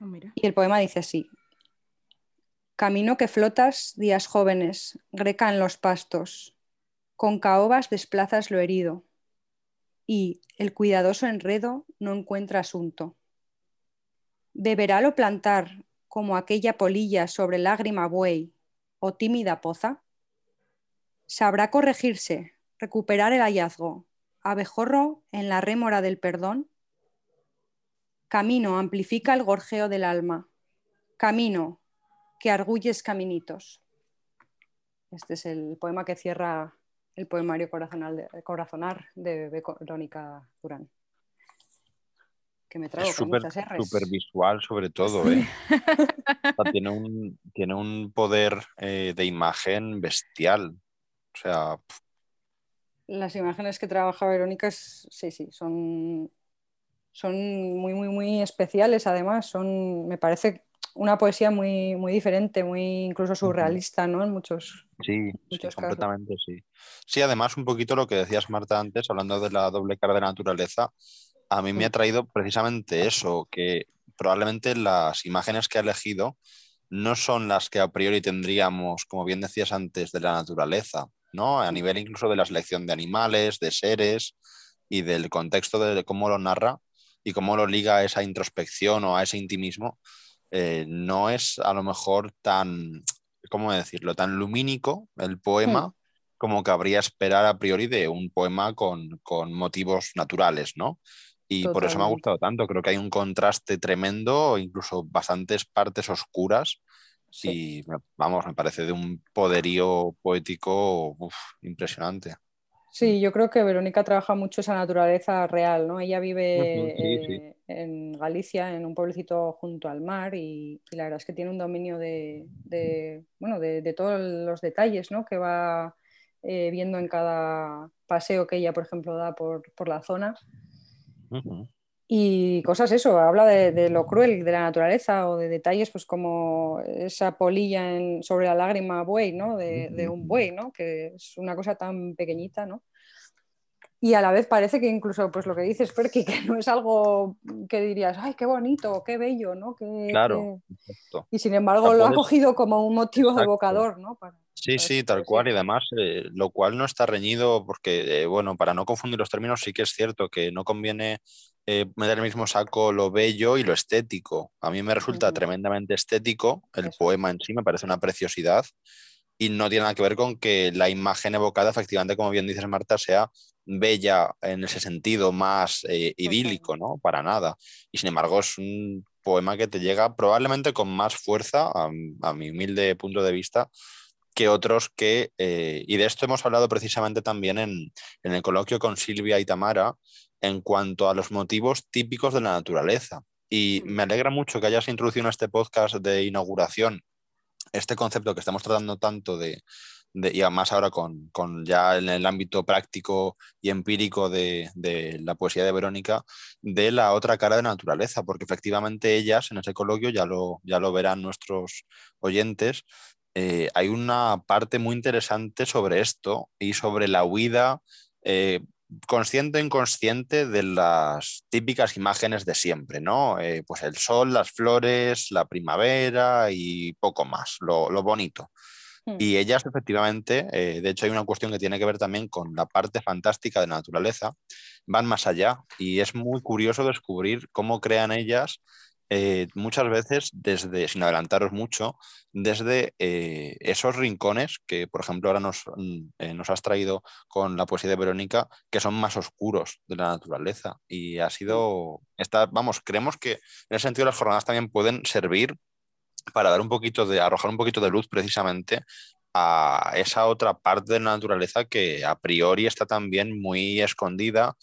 Ah, y el poema dice así. Camino que flotas, días jóvenes, greca en los pastos, con caobas desplazas lo herido, y el cuidadoso enredo no encuentra asunto. ¿Deberálo plantar como aquella polilla sobre lágrima buey o tímida poza? ¿Sabrá corregirse, recuperar el hallazgo, abejorro en la rémora del perdón? Camino amplifica el gorjeo del alma. Camino que arguyes caminitos. Este es el poema que cierra el poemario Corazonar de Verónica Durán que me trago es súper visual sobre todo, ¿eh? tiene, un, tiene un poder eh, de imagen bestial. O sea... Las imágenes que trabaja Verónica, sí, sí, son, son muy, muy, muy especiales además. Son, me parece una poesía muy, muy diferente, muy incluso surrealista, ¿no? En muchos, sí, completamente sí. Sí, además un poquito lo que decías Marta antes, hablando de la doble cara de naturaleza, a mí me ha traído precisamente eso, que probablemente las imágenes que ha elegido no son las que a priori tendríamos, como bien decías antes, de la naturaleza, ¿no? A nivel incluso de la selección de animales, de seres y del contexto de cómo lo narra y cómo lo liga a esa introspección o a ese intimismo, eh, no es a lo mejor tan, ¿cómo decirlo?, tan lumínico el poema. Como cabría esperar a priori de un poema con, con motivos naturales, ¿no? Y por eso me ha gustado tanto. Creo que hay un contraste tremendo, incluso bastantes partes oscuras. Y vamos, me parece de un poderío poético impresionante. Sí, yo creo que Verónica trabaja mucho esa naturaleza real, ¿no? Ella vive eh, en Galicia, en un pueblecito junto al mar, y, la verdad es que tiene un dominio de, bueno, de, todos los detalles ¿no? que va eh, viendo en cada paseo que ella, por ejemplo, da por, por la zona. Y cosas eso, habla de, lo cruel de la naturaleza o de detalles pues como esa polilla sobre la lágrima buey, ¿no? De, un buey, ¿no? Que es una cosa tan pequeñita, ¿no? y a la vez parece que incluso, pues lo que dices, Perky, que no es algo que dirías, ay, qué bonito, qué bello, ¿no? claro. Y sin embargo lo ha cogido como un motivo evocador, ¿no? sí, sí, tal cual. Y además, eh, lo cual no está reñido porque, eh, bueno, para no confundir los términos, sí que es cierto que no conviene eh, meter el mismo saco lo bello y lo estético. A mí me resulta tremendamente estético, el poema en sí me parece una preciosidad y no tiene nada que ver con que la imagen evocada, efectivamente, como bien dices Marta, sea bella en ese sentido más eh, idílico, ¿no? Para nada. Y sin embargo es un poema que te llega probablemente con más fuerza, a, mi humilde punto de vista, que otros que, eh, y de esto hemos hablado precisamente también en, en, el coloquio con Silvia y Tamara, en cuanto a los motivos típicos de la naturaleza. Y me alegra mucho que hayas introducido en este podcast de inauguración este concepto que estamos tratando tanto de, y además ahora con, ya en el ámbito práctico y empírico de, la poesía de Verónica, de la otra cara de naturaleza, porque efectivamente ellas en ese coloquio, ya lo, ya lo verán nuestros oyentes, eh, hay una parte muy interesante sobre esto y sobre la huida eh, consciente o inconsciente de las típicas imágenes de siempre, ¿no? Eh, pues el sol, las flores, la primavera y poco más, lo, lo bonito. Hmm. Y ellas efectivamente, eh, de hecho hay una cuestión que tiene que ver también con la parte fantástica de la naturaleza, van más allá y es muy curioso descubrir cómo crean ellas eh, muchas veces desde, sin adelantaros mucho, desde eh, esos rincones que, por ejemplo, ahora nos, mm, nos, has traído con la poesía de Verónica, que son más oscuros de la naturaleza. Y ha sido, esta, vamos, creemos que en ese sentido las jornadas también pueden servir para dar un poquito de, arrojar un poquito de luz precisamente a esa otra parte de la naturaleza que a priori está también muy escondida,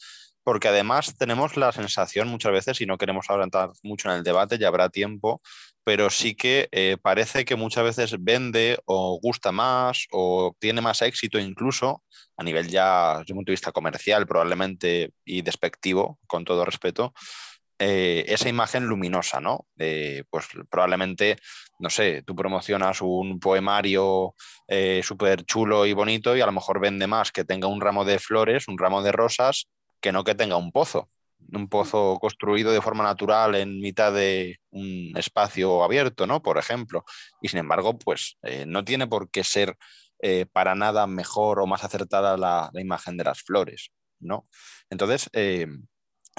porque además tenemos la sensación muchas veces, y no queremos adelantar mucho en el debate, ya habrá tiempo, pero sí que eh, parece que muchas veces vende o gusta más o tiene más éxito incluso a nivel ya desde un punto de vista comercial probablemente y despectivo, con todo respeto, eh, esa imagen luminosa, ¿no? pues probablemente, no sé, tú promocionas un poemario eh, súper chulo y bonito y a lo mejor vende más que tenga un ramo de flores, un ramo de rosas, que no que tenga un pozo, un pozo construido de forma natural en mitad de un espacio abierto, ¿no? Por ejemplo. Y sin embargo, pues eh, no tiene por qué ser para nada mejor o más acertada la, la, imagen de las flores, ¿no? Entonces,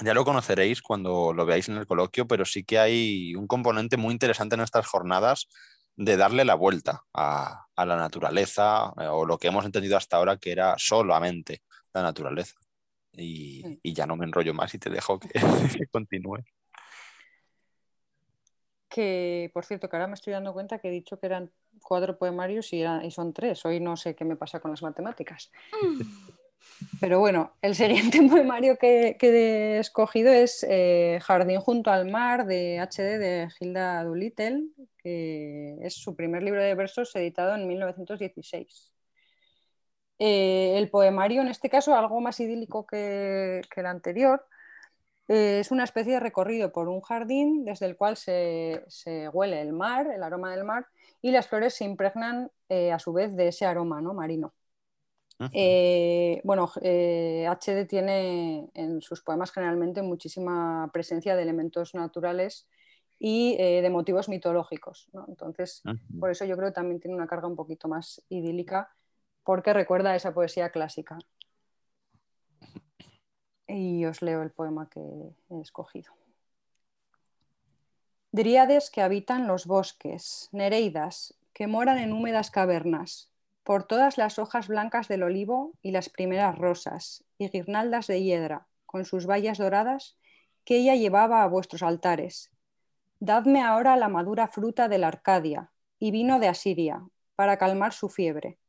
ya lo conoceréis cuando lo veáis en el coloquio, pero sí que hay un componente muy interesante en estas jornadas de darle la vuelta a, la naturaleza eh, o lo que hemos entendido hasta ahora que era solamente la naturaleza. Y, ya no me enrollo más y te dejo que, continúe. Que, por cierto, que ahora me estoy dando cuenta que he dicho que eran cuatro poemarios y, y son tres. Hoy no sé qué me pasa con las matemáticas. Pero bueno, el siguiente poemario que, he escogido es eh, Jardín junto al mar de HD de Hilda Doolittle, que es su primer libro de versos editado en 1916. Eh, el poemario, en este caso, algo más idílico que, el anterior, eh, es una especie de recorrido por un jardín desde el cual se, huele el mar, el aroma del mar, y las flores se impregnan a su vez de ese aroma ¿no? marino. Eh, bueno, HD eh, tiene en sus poemas generalmente muchísima presencia de elementos naturales y eh, de motivos mitológicos. Entonces, por eso yo creo que también tiene una carga un poquito más idílica, porque recuerda esa poesía clásica. Y os leo el poema que he escogido. Dríades que habitan los bosques, nereidas, que moran en húmedas cavernas, por todas las hojas blancas del olivo y las primeras rosas, y guirnaldas de hiedra, con sus bayas doradas, que ella llevaba a vuestros altares. Dadme ahora la madura fruta de la Arcadia y vino de Asiria, para calmar su fiebre.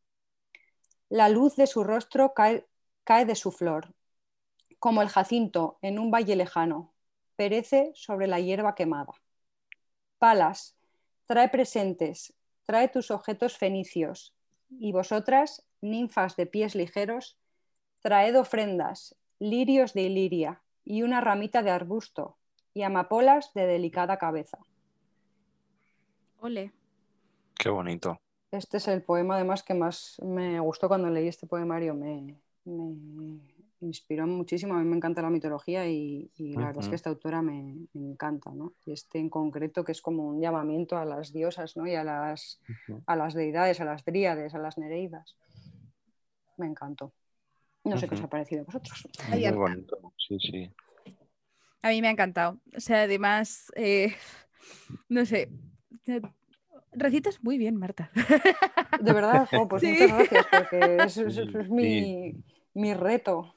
La luz de su rostro cae, cae de su flor, como el jacinto en un valle lejano, perece sobre la hierba quemada. Palas, trae presentes, trae tus objetos fenicios, y vosotras, ninfas de pies ligeros, traed ofrendas, lirios de iliria y una ramita de arbusto y amapolas de delicada cabeza. Ole. Qué bonito. Este es el poema además que más me gustó cuando leí este poemario. Me, inspiró muchísimo. A mí me encanta la mitología y, la verdad es que esta autora me, encanta, ¿no? Y este en concreto que es como un llamamiento a las diosas, ¿no? Y a las, a las deidades, a las dríades, a las nereidas. Me encantó. No sé qué os ha parecido a vosotros. Muy bonito, sí, sí. A mí me ha encantado. O sea, además, eh, no sé, recitas muy bien, Marta. De verdad, pues muchas gracias, porque eso, es mi, mi reto.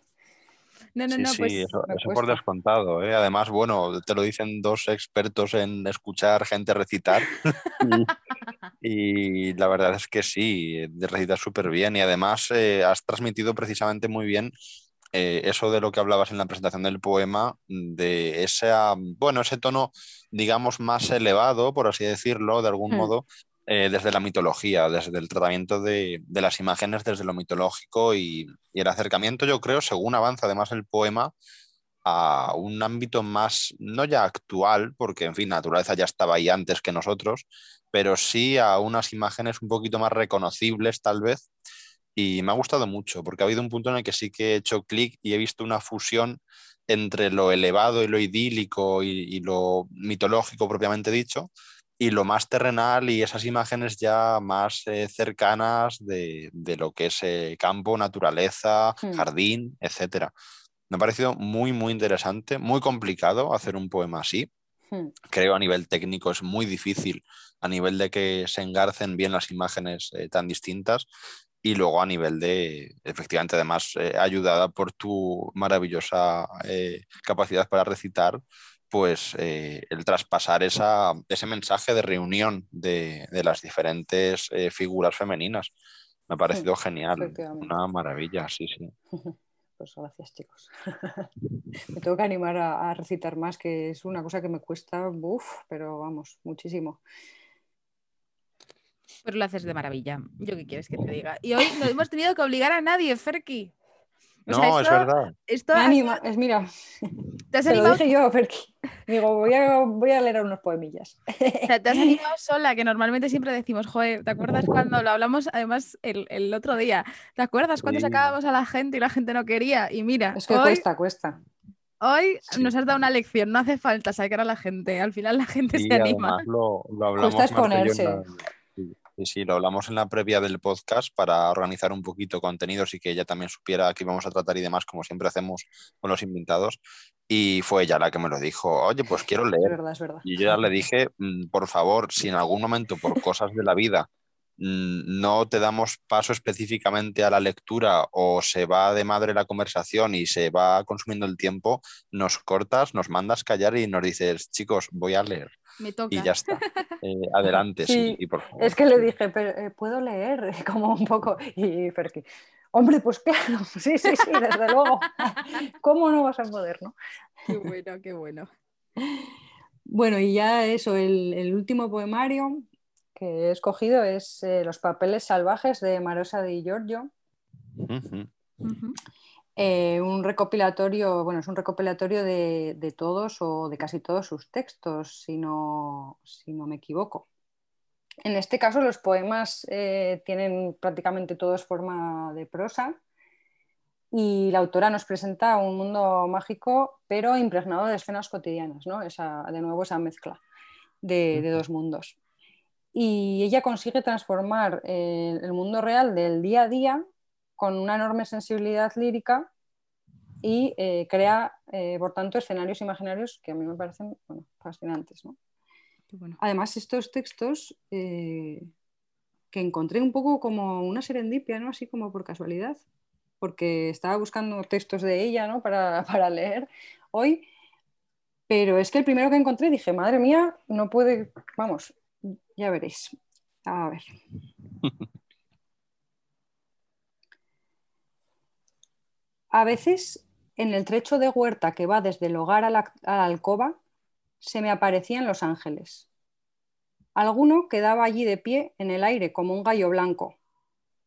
No, no, no, sí, pues eso, por descontado. ¿eh? Además, bueno, te lo dicen dos expertos en escuchar gente recitar. y, la verdad es que sí, recitas súper bien. Y además eh, has transmitido precisamente muy bien eh, eso de lo que hablabas en la presentación del poema, de ese, bueno, ese tono, digamos, más elevado, por así decirlo, de algún hmm. modo, eh, desde la mitología, desde el tratamiento de, las imágenes desde lo mitológico y, el acercamiento, yo creo, según avanza además el poema, a un ámbito más, no ya actual, porque en fin, naturaleza ya estaba ahí antes que nosotros, pero sí a unas imágenes un poquito más reconocibles tal vez. Y me ha gustado mucho, porque ha habido un punto en el que sí que he hecho clic y he visto una fusión entre lo elevado y lo idílico y lo mitológico propiamente dicho, y lo más terrenal y esas imágenes ya más eh, cercanas de, lo que es eh, campo, naturaleza, hmm. jardín, etc. Me ha parecido muy, muy interesante, muy complicado hacer un poema así. Hmm. Creo a nivel técnico es muy difícil, a nivel de que se engarcen bien las imágenes eh, tan distintas y luego a nivel de, efectivamente, además, ayudada por tu maravillosa capacidad para recitar, pues eh, el traspasar esa, ese mensaje de reunión de, las diferentes eh, figuras femeninas. Me ha parecido genial, una maravilla, sí, sí. Pues gracias, chicos. me tengo que animar a, recitar más, que es una cosa que me cuesta, uff, pero vamos, muchísimo. Pero lo haces de maravilla. ¿Yo qué quieres que te diga? Y hoy no hemos tenido que obligar a nadie, Ferki. no, es verdad. Esto anima, es, mira, ¿Te has lo dije yo, Ferki. Digo, voy a, leer unos poemillas. te has animado sola, que normalmente siempre decimos, joder, ¿te acuerdas cuando lo hablamos además el, otro día? ¿Te acuerdas cuando sacábamos a la gente y la gente no quería? Y mira, es que cuesta, cuesta. Hoy nos has dado una lección, no hace falta sacar a la gente, al final la gente se anima. Lo, lo hablamos cuesta exponerse. Sí, sí, lo hablamos en la previa del podcast para organizar un poquito contenidos y que ella también supiera qué íbamos a tratar y demás, como siempre hacemos con los invitados. Y fue ella la que me lo dijo, oye, pues quiero leer. Es verdad, es verdad. Y yo ya le dije, mm, por favor, si en algún momento por cosas de la vida no te damos paso específicamente a la lectura o se va de madre la conversación y se va consumiendo el tiempo, nos cortas, nos mandas callar y nos dices, chicos, voy a leer. Y ya está. Eh, adelante, sí. Es que le dije, pero, eh, ¿puedo leer? Como un poco. Y Ferki, hombre, pues claro, sí, sí, sí, desde luego. ¿Cómo no vas a poder, no? Qué bueno, qué bueno. Bueno, y ya eso, el, último poemario que he escogido es eh, Los papeles salvajes de Marosa di Giorgio. Eh, un recopilatorio, bueno, es un recopilatorio de, todos o de casi todos sus textos, si no, si no me equivoco. En este caso, los poemas eh, tienen prácticamente todos forma de prosa y la autora nos presenta un mundo mágico, pero impregnado de escenas cotidianas, ¿no? Esa, de nuevo esa mezcla de, dos mundos. Y ella consigue transformar eh, el mundo real del día a día con una enorme sensibilidad lírica y eh, crea, eh, por tanto, escenarios imaginarios que a mí me parecen fascinantes. Además, estos textos eh, que encontré un poco como una serendipia, ¿no? así como por casualidad, porque estaba buscando textos de ella ¿no? para, para leer hoy, pero es que el primero que encontré dije, madre mía, no puede, vamos, ya veréis. A ver. A veces, en el trecho de huerta que va desde el hogar a la, alcoba, se me aparecían los ángeles. Alguno quedaba allí de pie en el aire como un gallo blanco,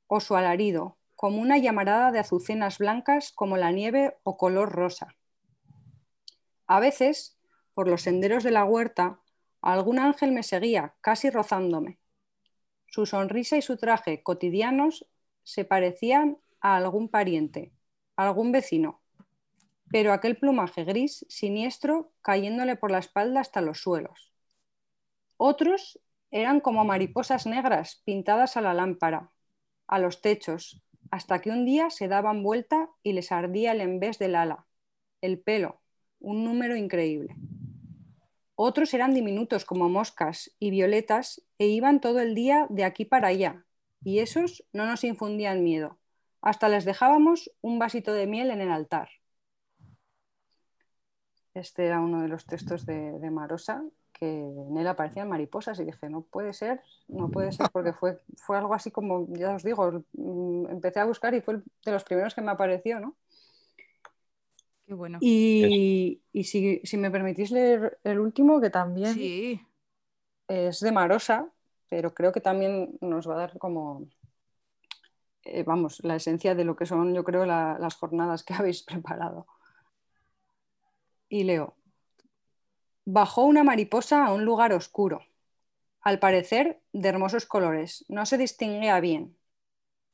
o su alarido, como una llamarada de azucenas blancas como la nieve o color rosa. A veces, por los senderos de la huerta, algún ángel me seguía, casi rozándome. Su sonrisa y su traje cotidianos se parecían a algún pariente, algún vecino, pero aquel plumaje gris siniestro cayéndole por la espalda hasta los suelos. Otros eran como mariposas negras pintadas a la lámpara, a los techos, hasta que un día se daban vuelta y les ardía el envés del ala, el pelo, un número increíble. Otros eran diminutos como moscas y violetas e iban todo el día de aquí para allá, y esos no nos infundían miedo. Hasta les dejábamos un vasito de miel en el altar. Este era uno de los textos de, Marosa, que en él aparecían mariposas y dije, no puede ser, no puede ser, porque fue, fue algo así como, ya os digo, mm, empecé a buscar y fue de los primeros que me apareció, ¿no? Qué bueno. Y, y si, si, me permitís leer el último, que también Sí, es de Marosa, pero creo que también nos va a dar como, eh, vamos, la esencia de lo que son, yo creo, la- las jornadas que habéis preparado. Y leo. Bajó una mariposa a un lugar oscuro, al parecer de hermosos colores, no se distinguía bien.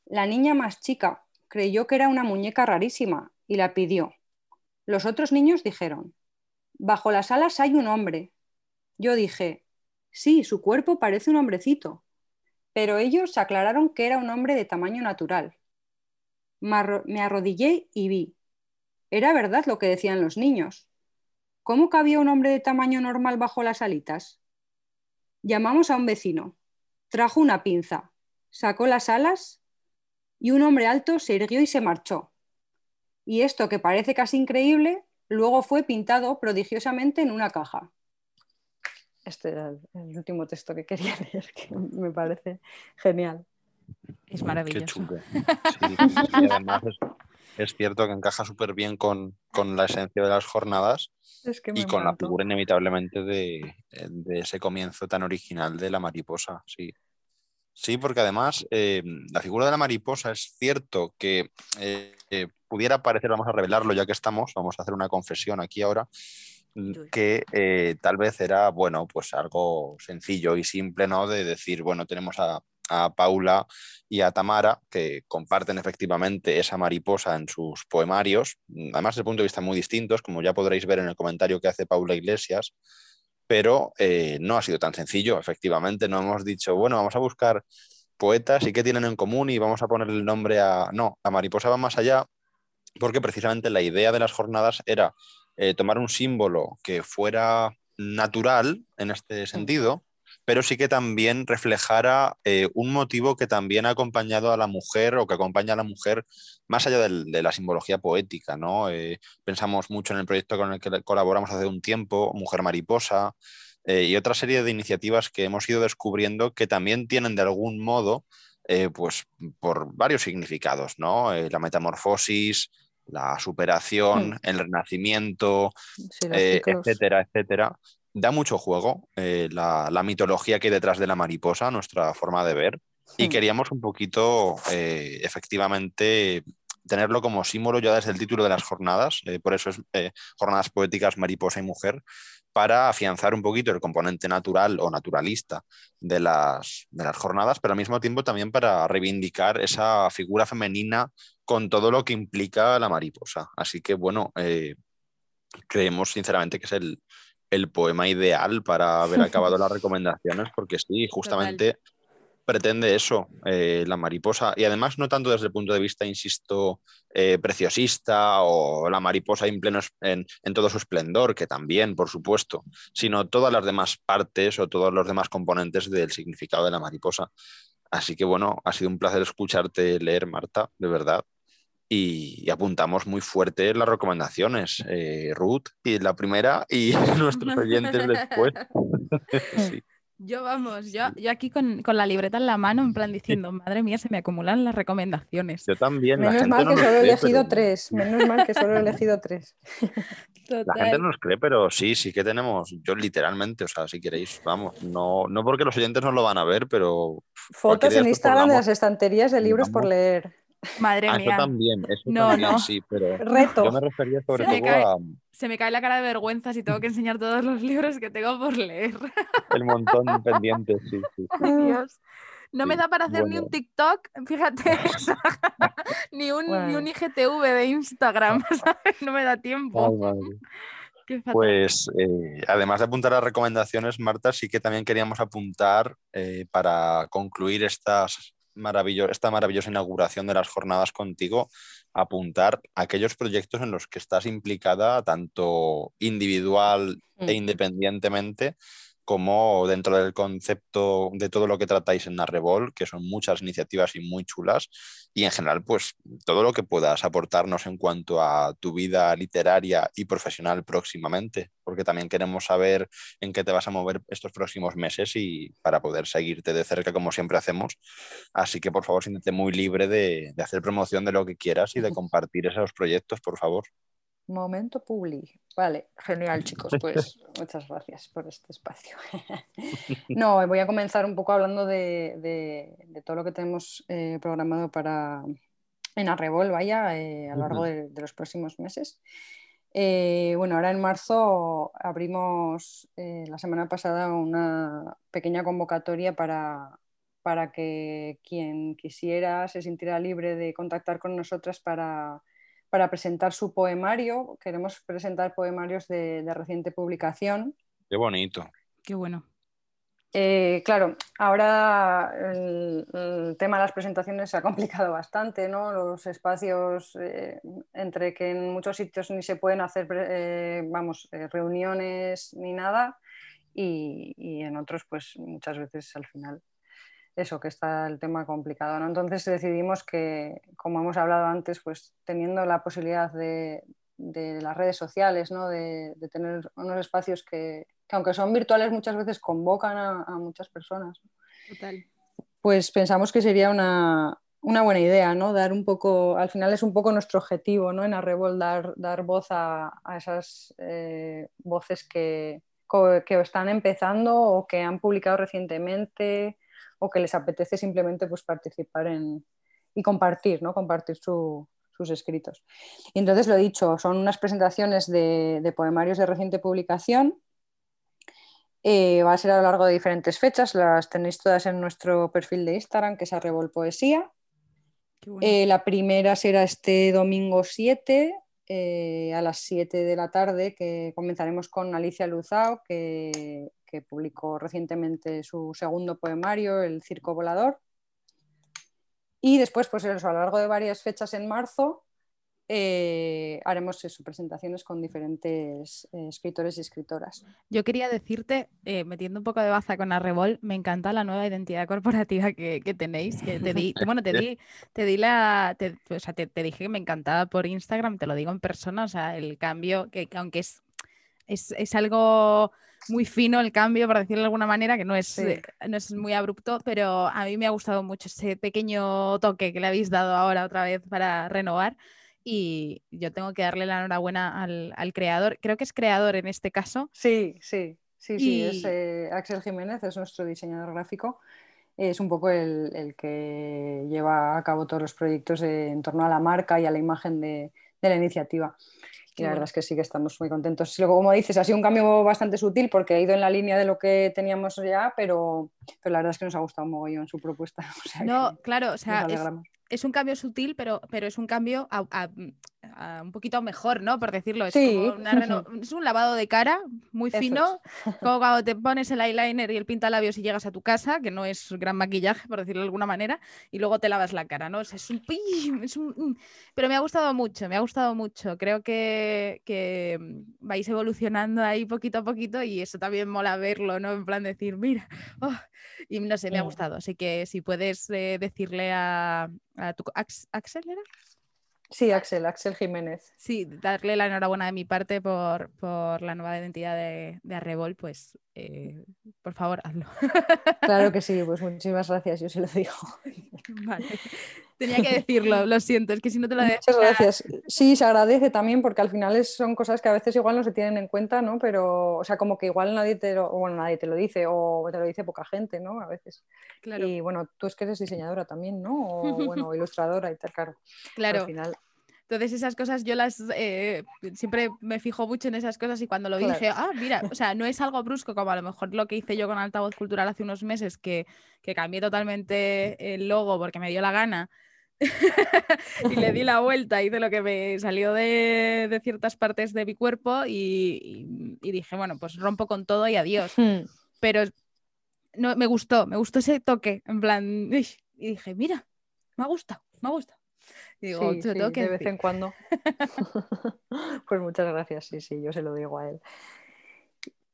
La niña más chica creyó que era una muñeca rarísima y la pidió. Los otros niños dijeron, bajo las alas hay un hombre. Yo dije, sí, su cuerpo parece un hombrecito, pero ellos aclararon que era un hombre de tamaño natural. Me arro- me arrodillé y vi. Era verdad lo que decían los niños. ¿Cómo cabía un hombre de tamaño normal bajo las alitas? Llamamos a un vecino. Trajo una pinza, sacó las alas y un hombre alto se irguió y se marchó. Y esto, que parece casi increíble, luego fue pintado prodigiosamente en una caja. Este era el, el último texto que quería leer, que me parece genial. es Qué maravilloso. chulo. Sí, y además es, es cierto que encaja súper bien con, con la esencia de las jornadas Es que me y con la figura inevitablemente de, de ese comienzo tan original de la mariposa, sí. Sí, porque además eh, la figura de la mariposa es cierto que eh, eh, pudiera parecer, vamos a revelarlo ya que estamos, vamos a hacer una confesión aquí ahora, mm, que eh, tal vez era, bueno, pues algo sencillo y simple, ¿no? De decir, bueno, tenemos a, a Paula y a Tamara, que comparten efectivamente esa mariposa en sus poemarios, además desde el punto de vista muy distintos, como ya podréis ver en el comentario que hace Paula Iglesias, pero eh, no ha sido tan sencillo, efectivamente, no hemos dicho, bueno, vamos a buscar poetas y qué tienen en común y vamos a poner el nombre a... No, la mariposa va más allá porque precisamente la idea de las jornadas era eh, tomar un símbolo que fuera natural en este sentido, pero sí que también reflejara eh, un motivo que también ha acompañado a la mujer o que acompaña a la mujer más allá del- de la simbología poética, ¿no? Eh, pensamos mucho en el proyecto con el que colaboramos hace un tiempo, Mujer Mariposa, eh, y otra serie de iniciativas que hemos ido descubriendo que también tienen de algún modo, eh, pues por varios significados, ¿no? Eh, la metamorfosis, la superación, Mm. el renacimiento, Sí, etcétera, etcétera. Da mucho juego la, la mitología que hay detrás de la mariposa, nuestra forma de ver, y Mm. queríamos un poquito, efectivamente, tenerlo como símbolo ya desde el título de las jornadas, eh, por eso es eh, Jornadas Poéticas Mariposa y Mujer, para afianzar un poquito el componente natural o naturalista de las, de las jornadas, pero al mismo tiempo también para reivindicar esa figura femenina con todo lo que implica la mariposa. Así que bueno, eh, creemos sinceramente que es el, el poema ideal para haber acabado las recomendaciones, porque sí, justamente pretende eso, eh, la mariposa, y además no tanto desde el punto de vista, insisto, eh, preciosista o la mariposa en, pleno, en, en todo su esplendor, que también, por supuesto, sino todas las demás partes o todos los demás componentes del significado de la mariposa. Así que bueno, ha sido un placer escucharte leer, Marta, de verdad. Y, y apuntamos muy fuerte las recomendaciones, eh, Ruth, y la primera, y nuestros oyentes después. Sí. Yo vamos, yo, yo aquí con, con la libreta en la mano, en plan diciendo, madre mía, se me acumulan las recomendaciones. Yo también. la Menos gente mal no que solo he elegido pero- tres. Menos mal que solo he elegido tres. La gente no nos cree, pero sí, sí que tenemos. Yo literalmente, o sea, si queréis, vamos, no, no porque los oyentes no lo van a ver, pero Fotos en Instagram de las estanterías de libros por leer. Madre Ah, eso mía, también, eso No, también, no. sí, pero Reto. yo me refería sobre Se me todo cae. a se me cae la cara de vergüenza si tengo que enseñar todos los libros que tengo por leer. el montón pendiente, sí, sí. Ay, Dios. No me da para hacer ni un TikTok, fíjate, ni, un, ni un IGTV de Instagram, ¿sabes? No me da tiempo. Pues eh, además de apuntar las recomendaciones, Marta, sí que también queríamos apuntar eh, para concluir estas esta maravillosa inauguración de las jornadas contigo, apuntar aquellos proyectos en los que estás implicada tanto individual e mm. independientemente como dentro del concepto de todo lo que tratáis en Arrebol, que son muchas iniciativas y muy chulas, y en general, pues todo lo que puedas aportarnos en cuanto a tu vida literaria y profesional próximamente, porque también queremos saber en qué te vas a mover estos próximos meses y para poder seguirte de cerca como siempre hacemos. Así que por favor, siéntete muy libre de, de hacer promoción de lo que quieras y de compartir esos proyectos, por favor. Momento Publi. Vale, genial chicos, pues muchas gracias por este espacio. no, voy a comenzar un poco hablando de, todo lo que tenemos eh, programado para en Arrebol, vaya, eh, a lo largo de, los próximos meses. Eh, bueno, ahora en marzo abrimos la semana pasada una pequeña convocatoria para, para que quien quisiera se sintiera libre de contactar con nosotras para para presentar su poemario. Queremos presentar poemarios de, reciente publicación. Qué bonito. Qué bueno. Eh, claro, ahora el, tema de las presentaciones se ha complicado bastante, ¿no? Los espacios eh, entre que en muchos sitios ni se pueden hacer, eh, vamos, reuniones ni nada y, y, en otros, pues muchas veces al final eso, que está el tema complicado. ¿no? Entonces decidimos que, como hemos hablado antes, pues teniendo la posibilidad de, las redes sociales, ¿no? de, tener unos espacios que, aunque son virtuales, muchas veces convocan a, muchas personas. Total. Pues pensamos que sería una, buena idea, ¿no? Dar un poco, al final es un poco nuestro objetivo, ¿no? En Arrebol dar, dar voz a, esas eh, voces que, que están empezando o que han publicado recientemente o que les apetece simplemente pues, participar en, y compartir, ¿no? compartir sus escritos. Y entonces lo he dicho, son unas presentaciones de, poemarios de reciente publicación. Eh, va a ser a lo largo de diferentes fechas, las tenéis todas en nuestro perfil de Instagram, que es Arrebol Poesía. Eh, la primera será este domingo 7 eh, a las 7 de la tarde, que comenzaremos con Alicia Luzao, que publicó recientemente su segundo poemario, El Circo Volador. Y después, pues a lo largo de varias fechas en marzo, eh, haremos sus presentaciones con diferentes eh, escritores y escritoras. Yo quería decirte, eh, metiendo un poco de baza con Arrebol, me encanta la nueva identidad corporativa que, tenéis. Que te di, bueno, te di, te di la. O sea, te, dije que me encantaba por Instagram, te lo digo en persona, o sea, el cambio, que, aunque es, es, es algo muy fino el cambio, por decirlo de alguna manera, que no es, eh, no es muy abrupto, pero a mí me ha gustado mucho ese pequeño toque que le habéis dado ahora otra vez para renovar. Y yo tengo que darle la enhorabuena al, al creador. Creo que es creador en este caso. Sí, sí, sí, sí. Es, eh, Axel Jiménez es nuestro diseñador gráfico es un poco el, el, que lleva a cabo todos los proyectos en torno a la marca y a la imagen de, de la iniciativa. Y la verdad es que sí que estamos muy contentos. Luego, como dices, ha sido un cambio bastante sutil porque ha ido en la línea de lo que teníamos ya, pero, pero la verdad es que nos ha gustado un mogollón su propuesta. no, claro, o sea, es, un cambio sutil, pero, pero es un cambio a, un poquito mejor, ¿no? Por decirlo. Es, es un lavado de cara muy fino, como cuando te pones el eyeliner y el pintalabios y llegas a tu casa, que no es gran maquillaje, por decirlo de alguna manera, y luego te lavas la cara, ¿no? Es, un, es un... Pero me ha gustado mucho, me ha gustado mucho. Creo que, que vais evolucionando ahí poquito a poquito y eso también mola verlo, ¿no? En plan decir, mira, oh", y no sé, me ha gustado. Así que si puedes eh, decirle a, a tu... ¿Axel era? Sí, Axel, Axel Jiménez. Sí, darle la enhorabuena de mi parte por, la nueva identidad de, de Arrebol, pues eh, por favor, hazlo. Claro que sí, pues muchísimas gracias, yo se lo digo. Vale. Tenía que decirlo, lo siento, es que si no te lo dejo. Muchas gracias. Sí, se agradece también porque al final son cosas que a veces igual no se tienen en cuenta, ¿no? Pero, o sea, como que igual nadie te lo, bueno, nadie te lo dice o te lo dice poca gente, ¿no? A veces. Claro. Y bueno, tú es que eres diseñadora también, ¿no? O bueno, ilustradora y tal, claro. Claro. Al final Entonces esas cosas yo las eh, siempre me fijo mucho en esas cosas y cuando lo vi dije, ah, mira, o sea, no es algo brusco como a lo mejor lo que hice yo con Altavoz Cultural hace unos meses, que, que cambié totalmente el logo porque me dio la gana y le di la vuelta, hice lo que me salió de, de ciertas partes de mi cuerpo y, y, dije, bueno, pues rompo con todo y adiós. Pero no, me gustó, me gustó ese toque, en plan, y dije, mira, me ha gustado, me ha gustado. Y digo, sí, que de vez en cuando. pues muchas gracias, sí, sí, yo se lo digo a él.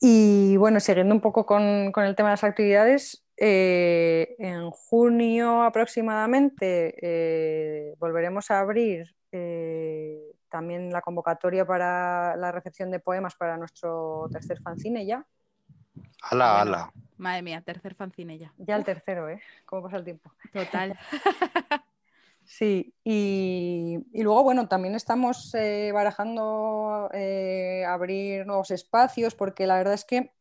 Y bueno, siguiendo un poco con, con el tema de las actividades, eh, en junio aproximadamente eh, volveremos a abrir eh, también la convocatoria para la recepción de poemas para nuestro tercer fanzine ya. ¡Hala, hala! Madre mía, tercer fanzine ya. Ya el tercero, ¿eh? ¿Cómo pasa el tiempo? Total. Sí, y, luego, bueno, también estamos barajando abrir nuevos espacios, porque la verdad es que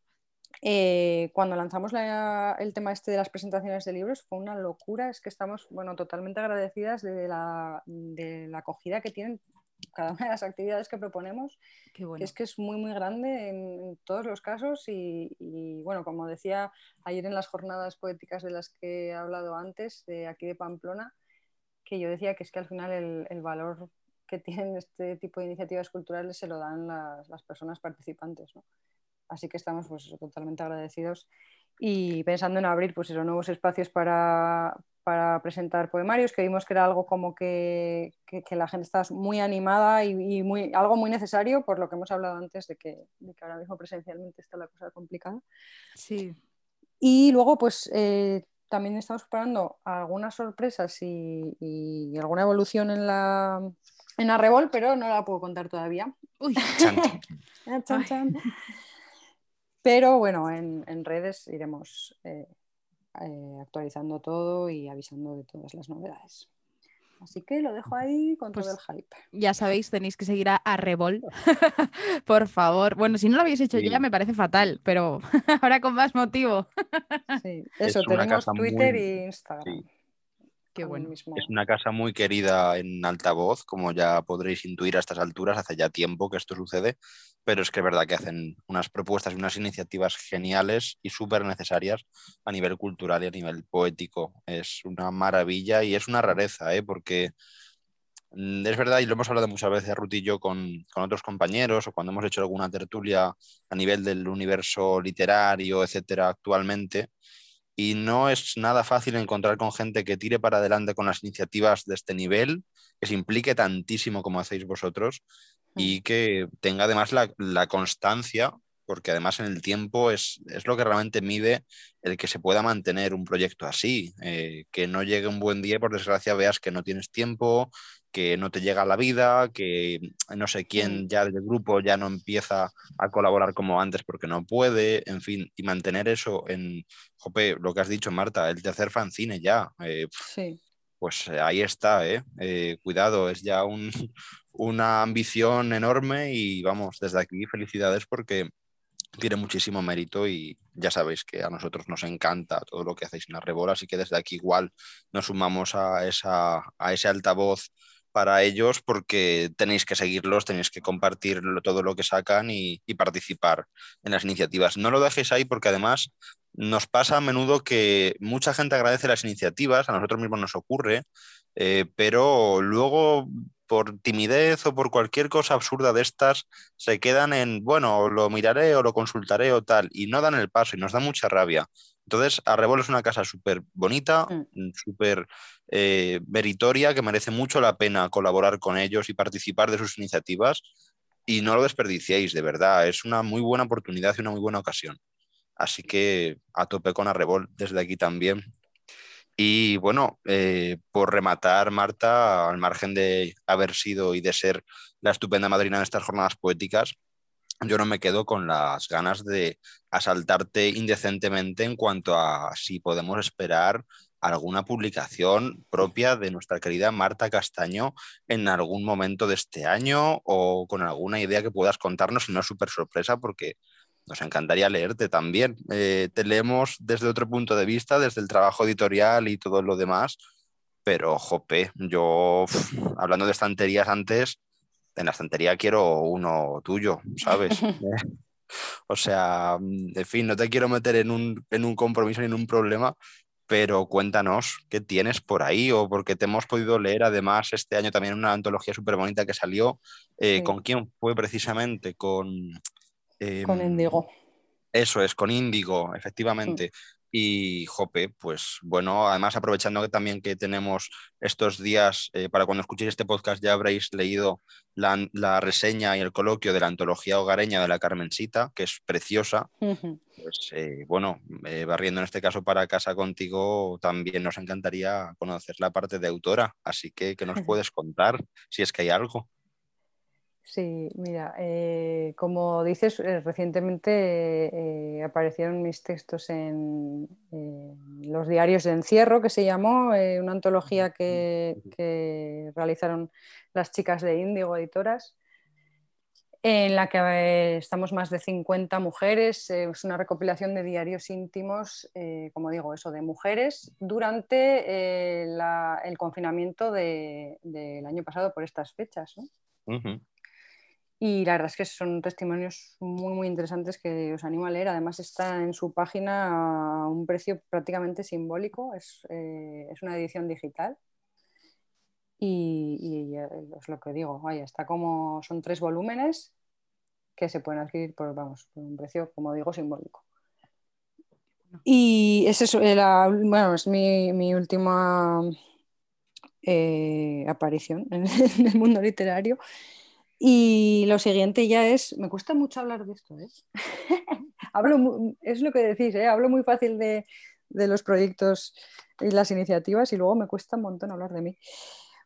eh, cuando lanzamos el tema este de las presentaciones de libros fue una locura, es que estamos bueno, totalmente agradecidas de la, acogida que tienen cada una de las actividades que proponemos, que es que es muy muy grande en, todos los casos y, bueno, como decía ayer en las jornadas poéticas de las que he hablado antes, de aquí de Pamplona, que yo decía que es que al final el, valor que tienen este tipo de iniciativas culturales se lo dan las, las personas participantes. ¿no? Así que estamos pues, totalmente agradecidos y pensando en abrir pues, esos nuevos espacios para, presentar poemarios, que vimos que era algo como que, la gente está muy animada y, muy, algo muy necesario, por lo que hemos hablado antes de que, ahora mismo presencialmente está la cosa complicada. Sí. Y luego, pues eh, también estamos preparando algunas sorpresas y, alguna evolución en la, en Arrebol, pero no la puedo contar todavía. Uy, chan, chan. Pero bueno, en, redes iremos eh, eh, actualizando todo y avisando de todas las novedades. Así que lo dejo ahí con todo pues el hype. Ya sabéis, tenéis que seguir a, Revol, por favor. Bueno, si no lo habéis hecho ya me parece fatal, pero ahora con más motivo. sí, eso, tenemos Twitter e Instagram. Es una casa muy querida en altavoz, como ya podréis intuir a estas alturas, hace ya tiempo que esto sucede, pero es que es verdad que hacen unas propuestas y unas iniciativas geniales y súper necesarias a nivel cultural y a nivel poético. Es una maravilla y es una rareza, ¿eh? porque mm, es verdad, y lo hemos hablado muchas veces Ruth y yo con, con, otros compañeros o cuando hemos hecho alguna tertulia a nivel del universo literario, etcétera, actualmente, y no es nada fácil encontrar con gente que tire para adelante con las iniciativas de este nivel, que se implique tantísimo como hacéis vosotros y mm. que tenga además la, constancia, porque además en el tiempo es, lo que realmente mide el que se pueda mantener un proyecto así, eh, que no llegue un buen día y por desgracia veas que no tienes tiempo, que no te llega la vida, que no sé quién ya del grupo ya no empieza a colaborar como antes porque no puede, en fin, y mantener eso en, jope, lo que has dicho, Marta, el tercer fanzine ya. Eh, sí. Pues eh, ahí está, ¿eh? ¿eh? Cuidado, es ya un, una ambición enorme y vamos, desde aquí felicidades porque tiene muchísimo mérito y ya sabéis que a nosotros nos encanta todo lo que hacéis en la Rebola, así que desde aquí igual nos sumamos a, esa, a ese altavoz para ellos porque tenéis que seguirlos, tenéis que compartir todo lo que sacan y, participar en las iniciativas. No lo dejéis ahí porque además nos pasa a menudo que mucha gente agradece las iniciativas, a nosotros mismos nos ocurre, eh, pero luego por timidez o por cualquier cosa absurda de estas, se quedan en, bueno, lo miraré o lo consultaré o tal, y no dan el paso y nos da mucha rabia. Entonces, Arrebol es una casa súper bonita, mm. súper eh, meritoria, que merece mucho la pena colaborar con ellos y participar de sus iniciativas. Y no lo desperdiciéis, de verdad. Es una muy buena oportunidad y una muy buena ocasión. Así que a tope con Arrebol desde aquí también. Y bueno, eh, por rematar, Marta, al margen de haber sido y de ser la estupenda madrina de estas jornadas poéticas, yo no me quedo con las ganas de asaltarte indecentemente en cuanto a si podemos esperar alguna publicación propia de nuestra querida Marta Castaño en algún momento de este año o con alguna idea que puedas contarnos, es súper sorpresa porque nos encantaría leerte también. Eh, te leemos desde otro punto de vista, desde el trabajo editorial y todo lo demás, pero jope, yo hablando de estanterías antes, en la estantería quiero uno tuyo, ¿sabes? o sea, en fin, no te quiero meter en un, en un compromiso ni en un problema, pero cuéntanos qué tienes por ahí o porque te hemos podido leer además este año también una antología súper bonita que salió. Eh, ¿Con quién fue precisamente? Con... con Índigo. Em, eso es, con Índigo, efectivamente. Y Jope, pues bueno, además aprovechando que también que tenemos estos días, eh, para cuando escuchéis este podcast ya habréis leído la, reseña y el coloquio de la antología hogareña de la Carmencita, que es preciosa. Pues eh, bueno, eh, barriendo en este caso para casa contigo, también nos encantaría conocer la parte de autora, así que ¿qué nos puedes contar si es que hay algo? Sí, mira, eh, como dices, eh, recientemente eh, aparecieron mis textos en los diarios de encierro, que se llamó, una antología que, realizaron las chicas de Índigo Editoras, en la que estamos más de 50 mujeres. es una recopilación de diarios íntimos, como digo, eso, de mujeres durante el confinamiento del año pasado por estas fechas. ¿no? Y la verdad es que son testimonios muy, muy interesantes que os animo a leer. Además está en su página a un precio prácticamente simbólico. Es, eh, una edición digital. Y, es lo que digo, vaya, está como, son tres volúmenes que se pueden adquirir por, vamos, por un precio, como digo, simbólico. Y es eso, eh, bueno, es mi, última eh, aparición en el mundo literario. Y lo siguiente ya es, me cuesta mucho hablar de esto, ¿eh? hablo, es lo que decís, ¿eh? hablo muy fácil de, los proyectos y las iniciativas y luego me cuesta un montón hablar de mí.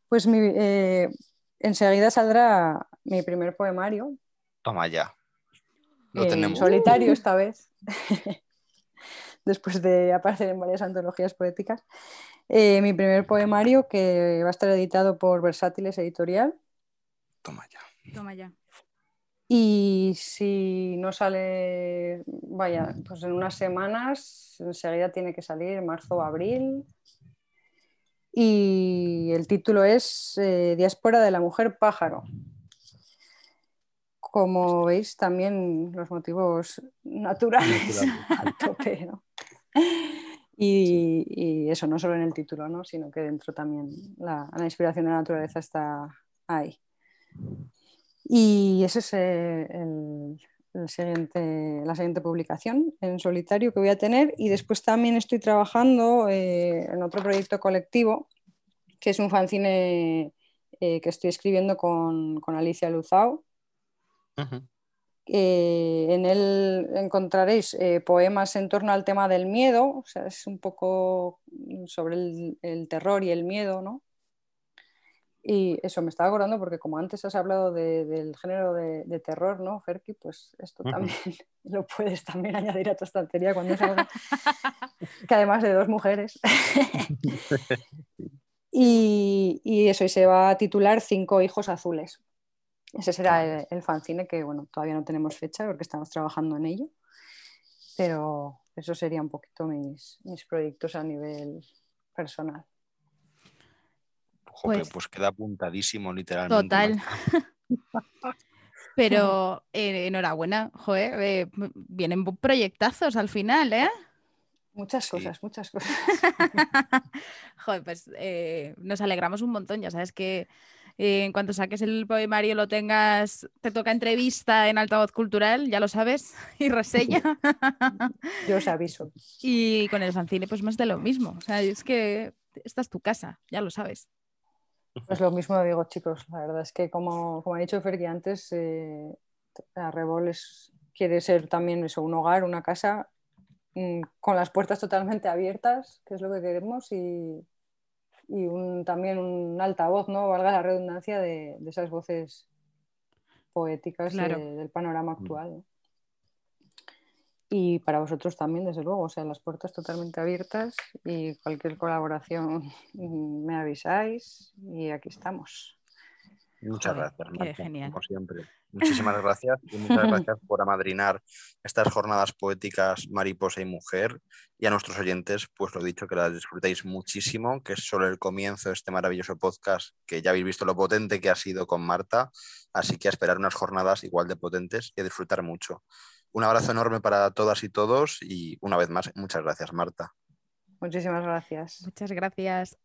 Pues eh, enseguida saldrá mi primer poemario. Toma ya. Lo tenemos. Solitario esta vez, después de aparecer en varias antologías poéticas. mi primer poemario que va a estar editado por Versátiles Editorial. Toma ya. Toma ya. Y si no sale, vaya, pues en unas semanas, enseguida tiene que salir, marzo o abril. Y el título es eh, Diáspora de la Mujer Pájaro. Como veis, también los motivos naturales al tope, y, eso, no solo en el título, ¿no? sino que dentro también la, la inspiración de la naturaleza está ahí. Y esa es eh, la siguiente publicación en solitario que voy a tener. Y después también estoy trabajando eh, en otro proyecto colectivo, que es un fanzine eh, que estoy escribiendo con, Alicia Luzao. en él encontraréis poemas en torno al tema del miedo, o sea, es un poco sobre el, el terror y el miedo, ¿no? Y eso me estaba acordando porque como antes has hablado del género de, terror, ¿no, Ferki? Pues esto también lo puedes también añadir a tu estantería cuando salga. que además de dos mujeres. y, eso, y se va a titular Cinco hijos azules. Ese será el, el, fanzine que, bueno, todavía no tenemos fecha porque estamos trabajando en ello. Pero eso sería un poquito mis, mis proyectos a nivel personal. Pues, pues, queda apuntadísimo, literalmente. Total. Pero eh, enhorabuena, joder, eh, vienen proyectazos al final, ¿eh? Muchas cosas, muchas cosas. joder, pues eh, nos alegramos un montón, ya sabes que en cuanto saques el poemario lo tengas, te toca entrevista en altavoz cultural, ya lo sabes, y reseña. Yo os aviso. Y con el fanzine, pues más de lo mismo. O sea, es que esta es tu casa, ya lo sabes. Pues lo mismo digo, chicos. La verdad es que, como, como ha dicho Fergie antes, eh, Arrebol quiere ser también eso, un hogar, una casa mm, con las puertas totalmente abiertas, que es lo que queremos, y, también un altavoz, ¿no? valga la redundancia, de, esas voces poéticas del panorama actual y para vosotros también, desde luego, o sea, las puertas totalmente abiertas y cualquier colaboración me avisáis y aquí estamos. Muchas gracias, Marta, genial. como siempre. Muchísimas gracias y muchas gracias por amadrinar estas jornadas poéticas Mariposa y Mujer y a nuestros oyentes, pues lo dicho, que las disfrutéis muchísimo, que es solo el comienzo de este maravilloso podcast, que ya habéis visto lo potente que ha sido con Marta, así que a esperar unas jornadas igual de potentes y a disfrutar mucho. Un abrazo enorme para todas y todos y una vez más, muchas gracias, Marta. Muchísimas gracias. Muchas gracias.